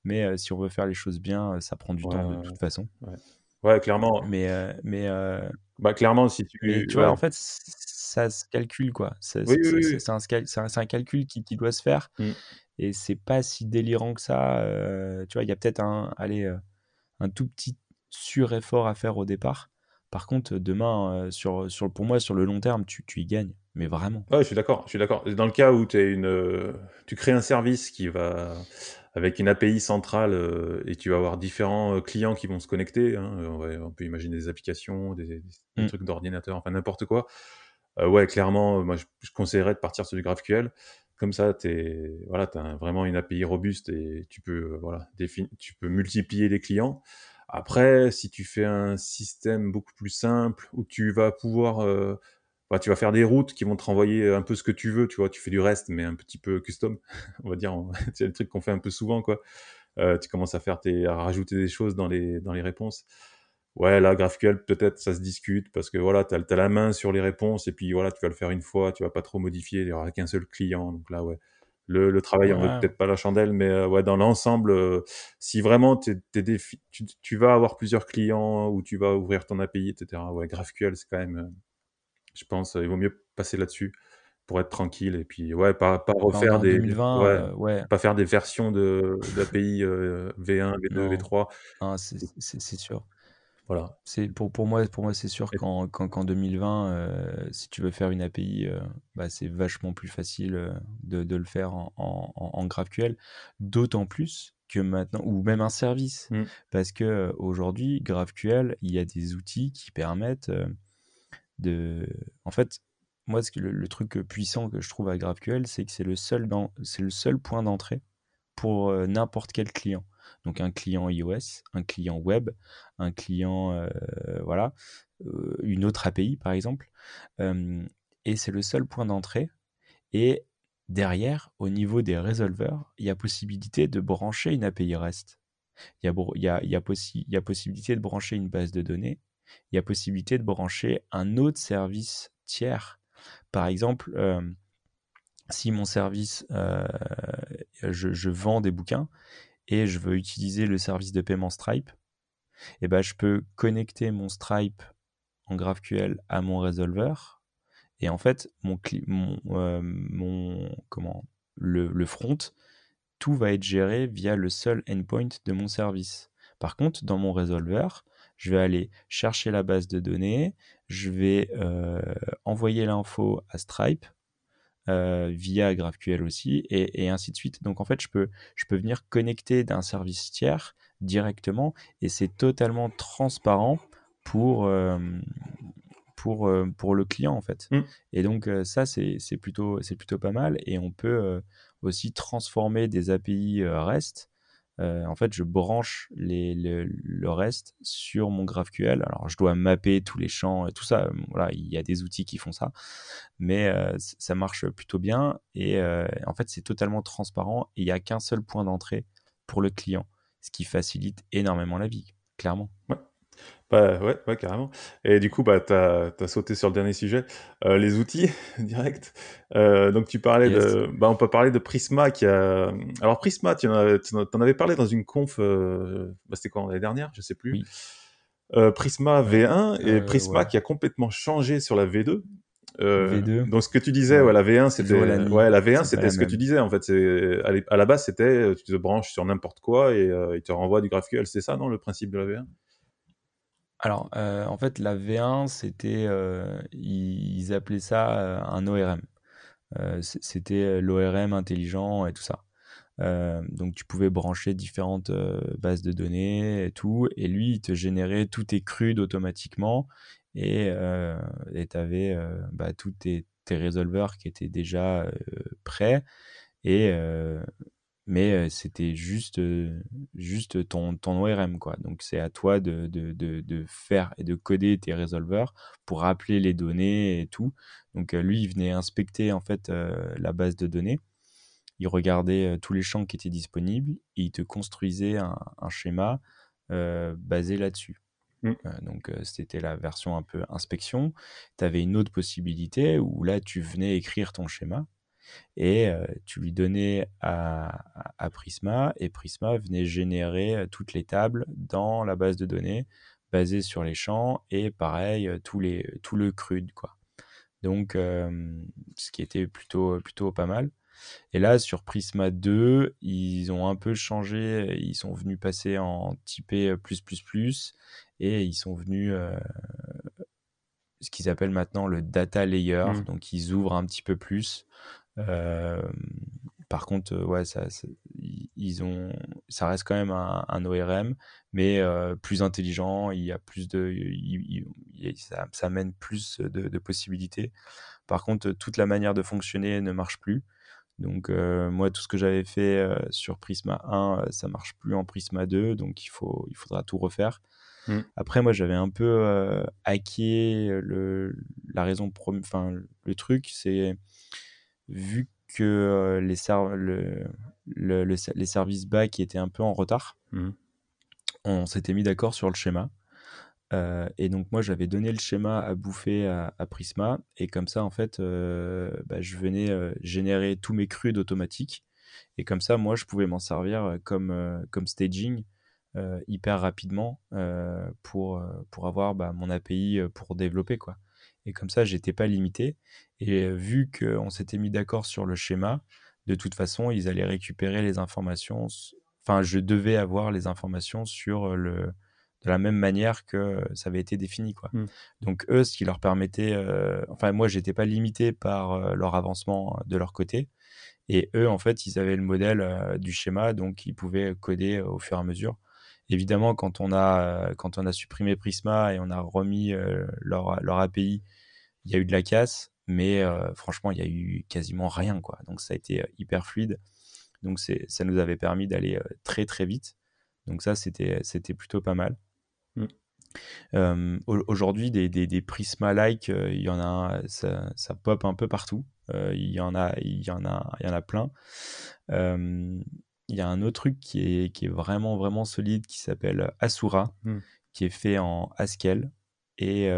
mais euh, si on veut faire les choses bien ça prend du Ouais, temps de toute façon ouais. Ouais, clairement. mais euh, mais euh, Bah, clairement, si tu. mais tu ouais. vois, en fait, ça se calcule, quoi. C'est Oui, oui, oui, un, calcul qui, qui doit se faire. Mm. Et c'est pas si délirant que ça. euh, tu vois, il y a peut-être un, allez, euh, un tout petit sur-effort à faire au départ. Par contre, demain, euh, sur, sur, pour moi, sur le long terme, tu, tu y gagnes. Mais vraiment. Ouais, je suis d'accord, je suis d'accord. Dans le cas où une, euh, tu crées un service qui va avec une API centrale euh, et tu vas avoir différents euh, clients qui vont se connecter. hein, on, va- on peut imaginer des applications, des, des- des Mm. trucs d'ordinateur, enfin n'importe quoi. Euh, ouais, clairement, moi je, je conseillerais de partir sur du GraphQL. Comme ça, tu voilà, as vraiment une API robuste et tu peux, voilà, tu peux multiplier les clients. Après, si tu fais un système beaucoup plus simple où tu vas pouvoir euh, bah, tu vas faire des routes qui vont te renvoyer un peu ce que tu veux, tu vois, tu fais du reste, mais un petit peu custom, on va dire, c'est le truc qu'on fait un peu souvent, quoi. Euh, tu commences à faire tes, à rajouter des choses dans les, dans les réponses. Ouais, là, GraphQL, peut-être, ça se discute, parce que voilà, tu as, la main sur les réponses, et puis voilà, tu vas le faire une fois, tu vas pas trop modifier, il y aura qu'un seul client, donc là, ouais. Le, le travail en veut Ouais. peut-être pas la chandelle, mais euh, ouais, dans l'ensemble, euh, si vraiment défi- tu, tu vas avoir plusieurs clients ou tu vas ouvrir ton API, etc., ouais, GraphQL, c'est quand même, euh, je pense, il vaut mieux passer là-dessus pour être tranquille et puis ouais, pas, pas Bah, refaire des, 2020, ouais, ouais. pas faire des versions de d'API euh, V1, V2, Non, V3. hein, c'est c'est- c'est sûr. Voilà. C'est pour, pour moi, pour moi c'est sûr qu'en qu'en qu'en 2020, euh, si tu veux faire une API, euh, bah, c'est vachement plus facile euh, de, de le faire en, en, en- en GraphQL. D'autant plus que maintenant, ou même un service, Mm. parce que euh, aujourd'hui, GraphQL, il y a des outils qui permettent euh, de. En fait, moi, ce que le, le truc puissant que je trouve à GraphQL, c'est que c'est le seul dans, c'est le seul point d'entrée pour euh, n'importe quel client. Donc un client iOS, un client web, un client, euh, voilà, euh, une autre API par exemple. Et c'est le seul point d'entrée. Et derrière, au niveau des résolveurs, il y a possibilité de brancher une API REST. Il y a, possibilité de brancher une base de données. Il y a possibilité de brancher un autre service tiers. Par exemple, si mon service, euh, je vends des bouquins et je veux utiliser le service de paiement Stripe, et ben je peux connecter mon Stripe en GraphQL à mon résolveur. Et en fait, mon, euh, mon comment, le, front, tout va être géré via le seul endpoint de mon service. Par contre, dans mon résolveur, je vais aller chercher la base de données, je vais euh, envoyer l'info à Stripe euh, via GraphQL aussi, et, et ainsi de suite. Donc en fait, je peux, je peux venir connecter d'un service tiers directement, et c'est totalement transparent pour, euh, pour, euh, pour le client en fait. Mm. Et donc ça, c'est plutôt, plutôt pas mal, et on peut aussi transformer des API REST. Euh, en fait, je branche le, reste sur mon GraphQL. Alors, je dois mapper tous les champs et tout ça. Voilà, il y a des outils qui font ça, mais euh, ça marche plutôt bien. Et euh, en fait, c'est totalement transparent. Il n'y a qu'un seul point d'entrée pour le client. ce qui facilite énormément la vie, clairement. Bah, ouais, ouais, carrément. Et du coup, bah, tu as, sauté sur le dernier sujet, euh, les outils direct. Euh, donc, tu parlais de. Bah, on peut parler de Prisma qui a. Alors, Prisma, tu en, en, avais parlé dans une conf. Euh... Bah, C'était quoi l'année dernière Je sais plus. Euh, Prisma V1 et Prisma qui a complètement changé sur la V2. V2. Donc ce que tu disais, ouais, la V1 c'était, ouais, la V1 c'était ce que tu disais en fait. C'est à la base c'était tu te branches sur n'importe quoi et il te renvoie du GraphQL. C'est ça non le principe de la V1 alors, euh, en fait, la V1, c'était, euh, ils, appelaient ça euh, un ORM. c'était l'ORM intelligent et tout ça. donc, tu pouvais brancher différentes bases de données et tout, et lui, il te générait tout tes CRUD automatiquement, et tu avais bah, tous tes résolveurs qui étaient déjà prêts, et mais c'était juste, juste ton, ton ORM. Quoi. Donc c'est à toi de, de, de, faire et de coder tes résolveurs pour rappeler les données et tout. Donc lui, il venait inspecter en fait la base de données. Il regardait tous les champs qui étaient disponibles et il te construisait un, schéma basé là-dessus. Mmh. donc c'était la version un peu inspection. Tu avais une autre possibilité où là tu venais écrire ton schéma et tu lui donnais à, Prisma et Prisma venait générer toutes les tables dans la base de données basée sur les champs et pareil tous les, tout le CRUD quoi. Donc ce qui était plutôt, plutôt pas mal. Et là, sur Prisma 2, ils ont un peu changé. Ils sont venus passer en typé et ils sont venus ce qu'ils appellent maintenant le data layer. Mmh. Donc, ils ouvrent un petit peu plus. Euh, par contre, euh, ouais, ça, ils ont, ça reste quand même un, ORM, mais euh, plus intelligent. Il y a plus de, ça, ça, amène plus de, possibilités. Par contre, toute la manière de fonctionner ne marche plus. Donc moi, tout ce que j'avais fait sur Prisma 1, ça marche plus en Prisma 2, donc il, faut, il faudra tout refaire. Mmh. Après, moi, j'avais un peu hacké le, la raison, enfin, le truc, c'est vu que les, le, les services back étaient un peu en retard, mmh. on s'était mis d'accord sur le schéma. et donc moi j'avais donné le schéma à bouffer à, Prisma et comme ça en fait bah, je venais générer tous mes CRUD automatiques et comme ça moi je pouvais m'en servir comme, comme staging hyper rapidement pour, pour avoir bah, mon API pour développer quoi. Et comme ça, j'étais pas limité. Et vu qu'on s'était mis d'accord sur le schéma, de toute façon, ils allaient récupérer les informations. Enfin, je devais avoir les informations sur le de la même manière que ça avait été défini, quoi. Mmh. Donc eux, ce qui leur permettait, enfin moi, j'étais pas limité par leur avancement de leur côté. Et eux, en fait, ils avaient le modèle du schéma, donc ils pouvaient coder au fur et à mesure. Évidemment, quand on a, quand on a supprimé Prisma et on a remis leur, leur API il y a eu de la casse, mais euh, franchement, il y a eu quasiment rien. Quoi. Donc ça a été euh, hyper fluide. Donc ça nous avait permis d'aller euh, très très vite. Donc ça, c'était plutôt pas mal. Mmh. Aujourd'hui, des, des, des Prisma-like, il y en a, ça, ça, pop un peu partout. il y en a, il y en a, il y en a plein. il y a un autre truc qui est, qui est vraiment vraiment solide qui s'appelle Asura, mmh. qui est fait en Haskell. Et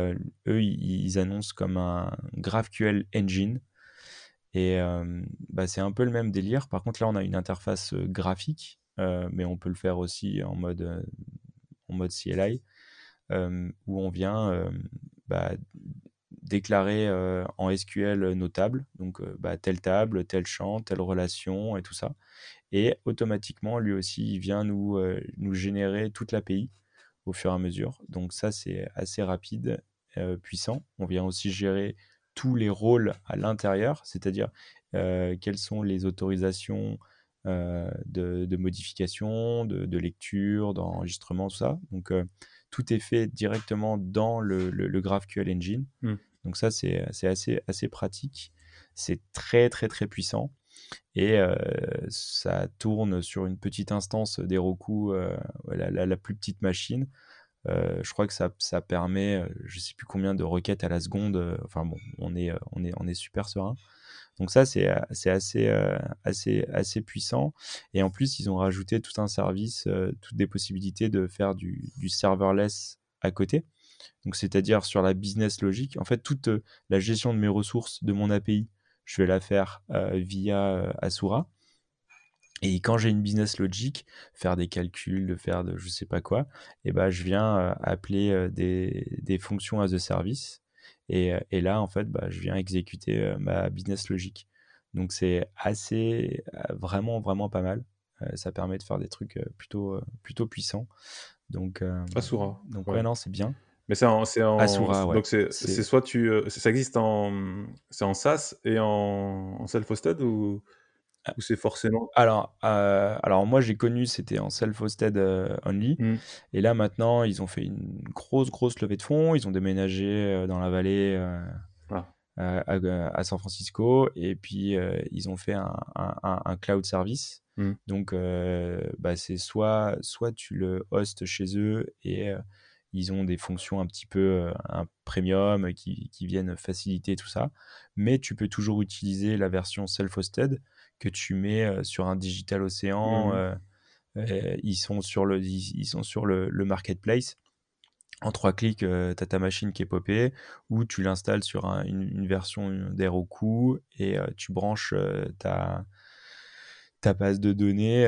eux, ils, annoncent comme un GraphQL Engine. Et bah, c'est un peu le même délire. Par contre, là, on a une interface graphique, mais on peut le faire aussi en mode, en mode CLI, où on vient bah, déclarer en SQL nos tables, donc bah, telle table, tel champ, telle relation et tout ça. Et automatiquement, lui aussi, il vient nous, nous générer toute l'API au fur et à mesure. Donc ça, c'est assez rapide, euh, puissant. On vient aussi gérer tous les rôles à l'intérieur, c'est-à-dire euh, quelles sont les autorisations euh, de, modification, de, lecture, d'enregistrement, tout ça. Donc tout est fait directement dans le, le, GraphQL Engine. Mmh. Donc ça, c'est assez, assez pratique. C'est très, très, très puissant et ça tourne sur une petite instance d'Heroku, la, la, plus petite machine. je crois que ça, permet, je sais plus combien de requêtes à la seconde. enfin bon, on est, on est, on est super serein. Donc ça, c'est assez, assez, assez puissant. Et en plus, ils ont rajouté tout un service, toutes des possibilités de faire du, du serverless à côté. Donc, c'est-à-dire sur la business logique. En fait, toute la gestion de mes ressources de mon API, je vais la faire via Asura. Et quand j'ai une business logic, faire des calculs, de faire de je sais pas quoi, et eh ben je viens euh, appeler euh, des, des, fonctions as a service. Et, euh, et là, en fait, bah, je viens exécuter ma business logic. Donc c'est assez, vraiment, vraiment pas mal. ça permet de faire des trucs plutôt, plutôt puissants. Donc, Asura. Donc ouais, non, c'est bien. Mais c'est en, en Asura, ouais. donc c'est soit tu ça existe en c'est en SaaS et en, en self-hosted ou ou c'est forcément Alors, euh, alors moi j'ai connu, c'était en self-hosted euh, only. Mmh. Et là maintenant, ils ont fait une grosse, grosse levée de fonds. Ils ont déménagé euh, dans la vallée ah. à, San Francisco. Et puis ils ont fait un, un, cloud service. Mmh. Donc bah, c'est soit, soit tu le hostes chez eux et ils ont des fonctions un petit peu un premium qui, qui, viennent faciliter tout ça. Mais tu peux toujours utiliser la version self-hosted que tu mets sur un digital océan. Mmh. ils sont sur le, ils, sont sur le, marketplace. En trois clics, tu as ta machine qui est popée, ou tu l'installes sur une, version d'Heroku et tu branches ta, ta base de données.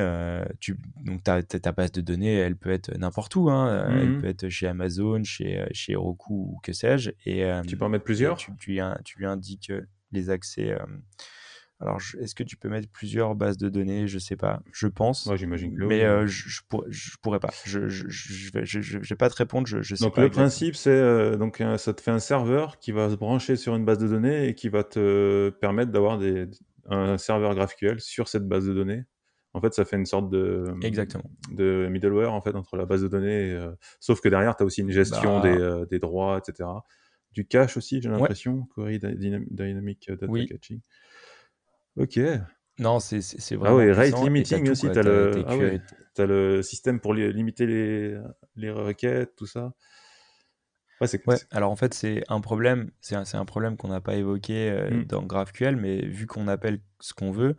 tu, donc ta, ta, base de données, elle peut être n'importe où. Hein, Elle mmh. peut être chez Amazon, chez, chez Heroku ou que sais-je. Et, tu peux en mettre plusieurs? tu, tu, tu, lui indiques les accès alors, est-ce que tu peux mettre plusieurs bases de données? Je sais pas. Je pense. j'imagine Mais euh, je, je, pourrais, pourrais pas. Je, je, je, vais, pas te répondre. Je, sais donc, pas. le principe, c'est euh, donc ça te fait un serveur qui va se brancher sur une base de données et qui va te permettre d'avoir des, un serveur GraphQL sur cette base de données. En fait, ça fait une sorte de, Exactement. de middleware en fait entre la base de données, euh, sauf que derrière, tu as aussi une gestion bah. des, des, droits, etc. Du cache aussi, j'ai l'impression, Query Dynamic Data Caching. Ok. Non, c'est vraiment. Ah oui, rate limiting aussi. Tu as, le... Ah le système pour limiter les, les requêtes, tout ça. Ouais, ouais, alors en fait, c'est un problème, c'est un, un, problème qu'on n'a pas évoqué euh, mm. dans GraphQL, mais vu qu'on appelle ce qu'on veut,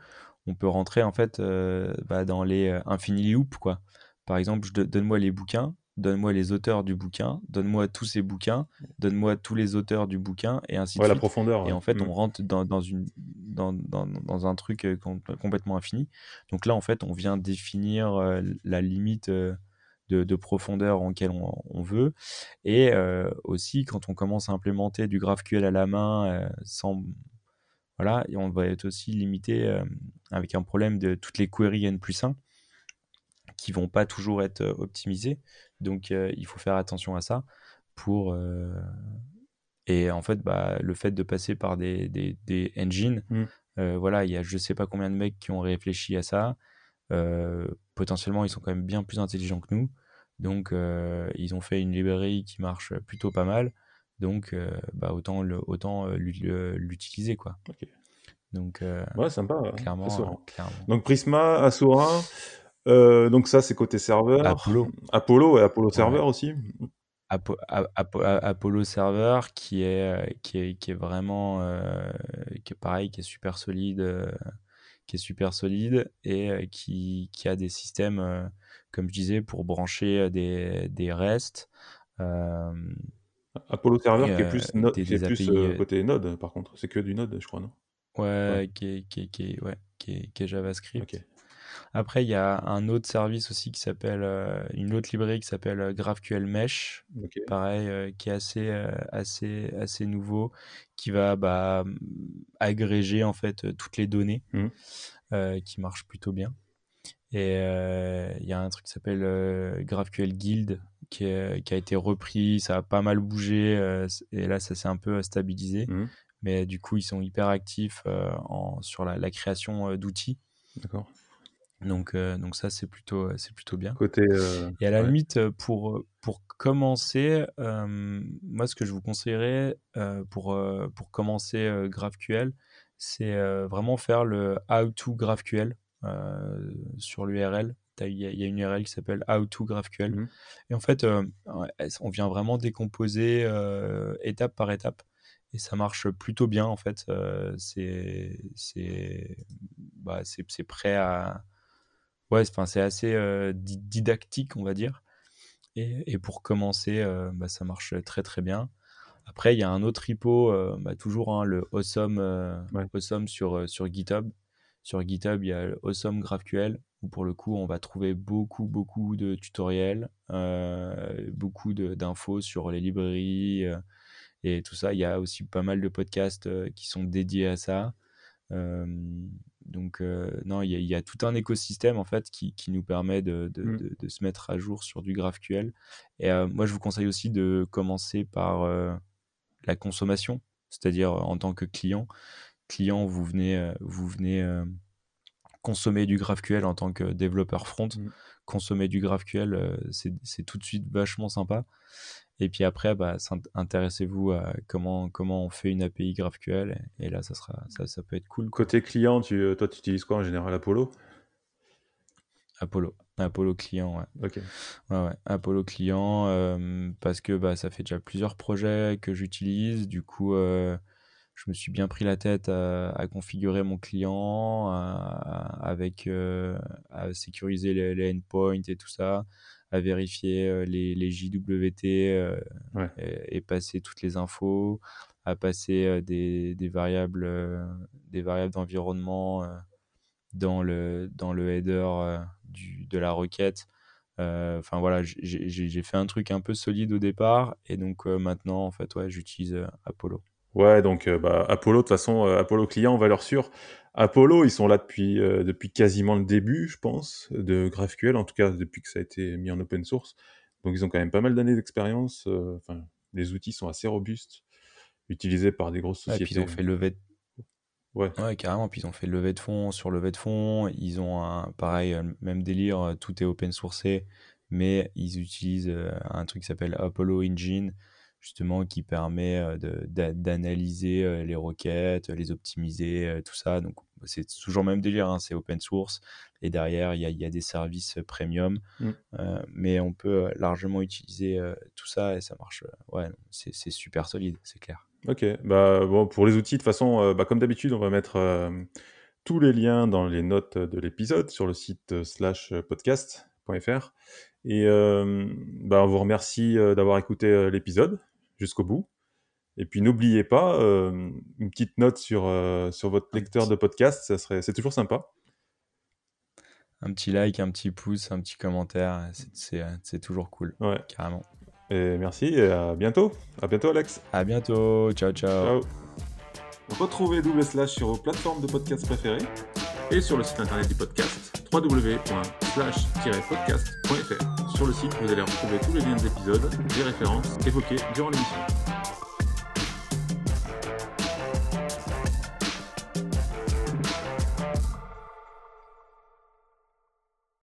on peut rentrer en fait euh, bah, dans les euh, infini loops, quoi. Par exemple, donne-moi les bouquins, donne-moi les auteurs du bouquin, donne-moi tous ces bouquins, donne-moi tous les auteurs du bouquin, et ainsi de suite. la profondeur. Et en fait, on mm. rentre dans, dans une, dans, dans, dans, un truc euh, complètement infini. Donc là, en fait, on vient définir la limite de, de, profondeur en laquelle on, on veut. Et aussi, quand on commence à implémenter du GraphQL à la main, sans voilà, et on va être aussi limité avec un problème de toutes les queries N plus 1 qui vont pas toujours être optimisées. Donc il faut faire attention à ça pour et en fait bah, le fait de passer par des, des, des engines mmh. voilà il y a je sais pas combien de mecs qui ont réfléchi à ça potentiellement ils sont quand même bien plus intelligents que nous. Donc ils ont fait une librairie qui marche plutôt pas mal. Donc bah, autant l'utiliser quoi. Donc ouais sympa clairement, clairement, donc Prisma Asura euh, donc ça, c'est côté serveur. Apollo. Apollo et Apollo Server aussi. Apollo Server qui est, qui est, qui est vraiment euh, qui est pareil, qui est super solide, euh, qui est super solide et qui, qui, a des systèmes, comme je disais, pour brancher des, des restes. Apollo Server qui est plus, qui est plus côté Node, par contre. C'est que du Node, je crois, non? Ouais, Qui, est, qui, qui, ouais qui, est, qui est JavaScript. Après, il y a un autre service aussi qui s'appelle, euh, une autre librairie qui s'appelle euh, GraphQL Mesh, pareil, euh, qui est assez, assez, assez nouveau, qui va bah, agréger en fait toutes les données, mmh. qui marche plutôt bien. Et il y a un truc qui s'appelle GraphQL Guild qui, qui, a été repris, ça a pas mal bougé et là ça s'est un peu stabilisé. Mmh. Mais du coup, ils sont hyper actifs en, sur la, la création d'outils. D'accord. Donc, euh, donc ça, c'est plutôt, c'est plutôt bien. Côté, euh, et à la limite, euh, pour, pour commencer, moi, ce que je vous conseillerais pour, pour commencer GraphQL, c'est vraiment faire le How to GraphQL sur l'URL. Il y, a une URL qui s'appelle How to GraphQL. Mmh et en fait, on vient vraiment décomposer étape par étape. et ça marche plutôt bien en fait. c'est c'est bah, c'est prêt à ouais, c'est assez didactique on va dire. Et, et pour commencer, bah, ça marche très très bien. Après, il y a un autre repo, bah, toujours hein, le Awesome, awesome sur, sur GitHub. Sur GitHub, il y a le Awesome GraphQL où pour le coup, on va trouver beaucoup, beaucoup de tutoriels, beaucoup d'infos sur les librairies et tout ça. Il y a aussi pas mal de podcasts qui sont dédiés à ça. Donc, non, il y, a, tout un écosystème en fait qui, nous permet mmh. de, de, se mettre à jour sur du GraphQL. Et moi, je vous conseille aussi de commencer par la consommation, c'est-à-dire en tant que client. Client, vous venez, vous venez consommer du GraphQL en tant que développeur front. Mmh. Consommer du GraphQL, c'est tout de suite vachement sympa. Et puis après, bah, intéressez-vous à comment, comment on fait une API GraphQL. Et là, ça, sera, ça, ça peut être cool. Côté client, tu, euh, toi, tu utilises quoi en général? Apollo? Apollo. Apollo client, ouais. Ok. Ouais, ouais. Apollo client, euh, parce que bah, ça fait déjà plusieurs projets que j'utilise. Du coup, euh, je me suis bien pris la tête à, configurer mon client, avec, à sécuriser les, les endpoints et tout ça à vérifier euh, les, les JWT euh, et, passer toutes les infos, à passer euh, des, des, variables, des variables d'environnement dans, le, dans le header du, de la requête. Enfin voilà, j'ai fait un truc un peu solide au départ et donc maintenant en fait ouais, j'utilise Apollo. Ouais, donc bah, Apollo, de toute façon, Apollo client, valeur sûre. Apollo, ils sont là depuis, euh, depuis quasiment le début, je pense, de GraphQL, en tout cas depuis que ça a été mis en open source. Donc ils ont quand même pas mal d'années d'expérience. Euh, enfin, les outils sont assez robustes, utilisés par des grosses sociétés. et puis ils ont fait lever de... Ouais. ouais. carrément. Puis ils ont fait lever de fonds sur lever de fonds. Ils ont un pareil, euh, même délire, tout est open sourcé, mais ils utilisent un truc qui s'appelle Apollo Engine justement qui permet d'analyser les requêtes, les optimiser, tout ça. Donc c'est toujours le même délire, hein, c'est open source. Et derrière, il y a, des services premium. Mmh. mais on peut largement utiliser tout ça et ça marche. ouais, c'est super solide, c'est clair. Ok, bah, bon, pour les outils, de toute façon, bah, comme d'habitude, on va mettre tous les liens dans les notes de l'épisode sur le site slash podcast.fr. Et bah, on vous remercie d'avoir écouté l'épisode jusqu'au bout. Et puis n'oubliez pas, une petite note sur, sur votre lecteur de podcast, ça serait, c'est toujours sympa. Un petit like, un petit pouce, un petit commentaire, c'est toujours cool. Ouais. Carrément. Et merci et à bientôt. À bientôt Alex. À bientôt. Ciao ciao. Ciao. Retrouvez Double Slash sur vos plateformes de podcast préférées et sur le site internet du podcast www.slash-podcast.fr. Sur le site, vous allez retrouver tous les liens des épisodes, des références évoquées durant l'émission.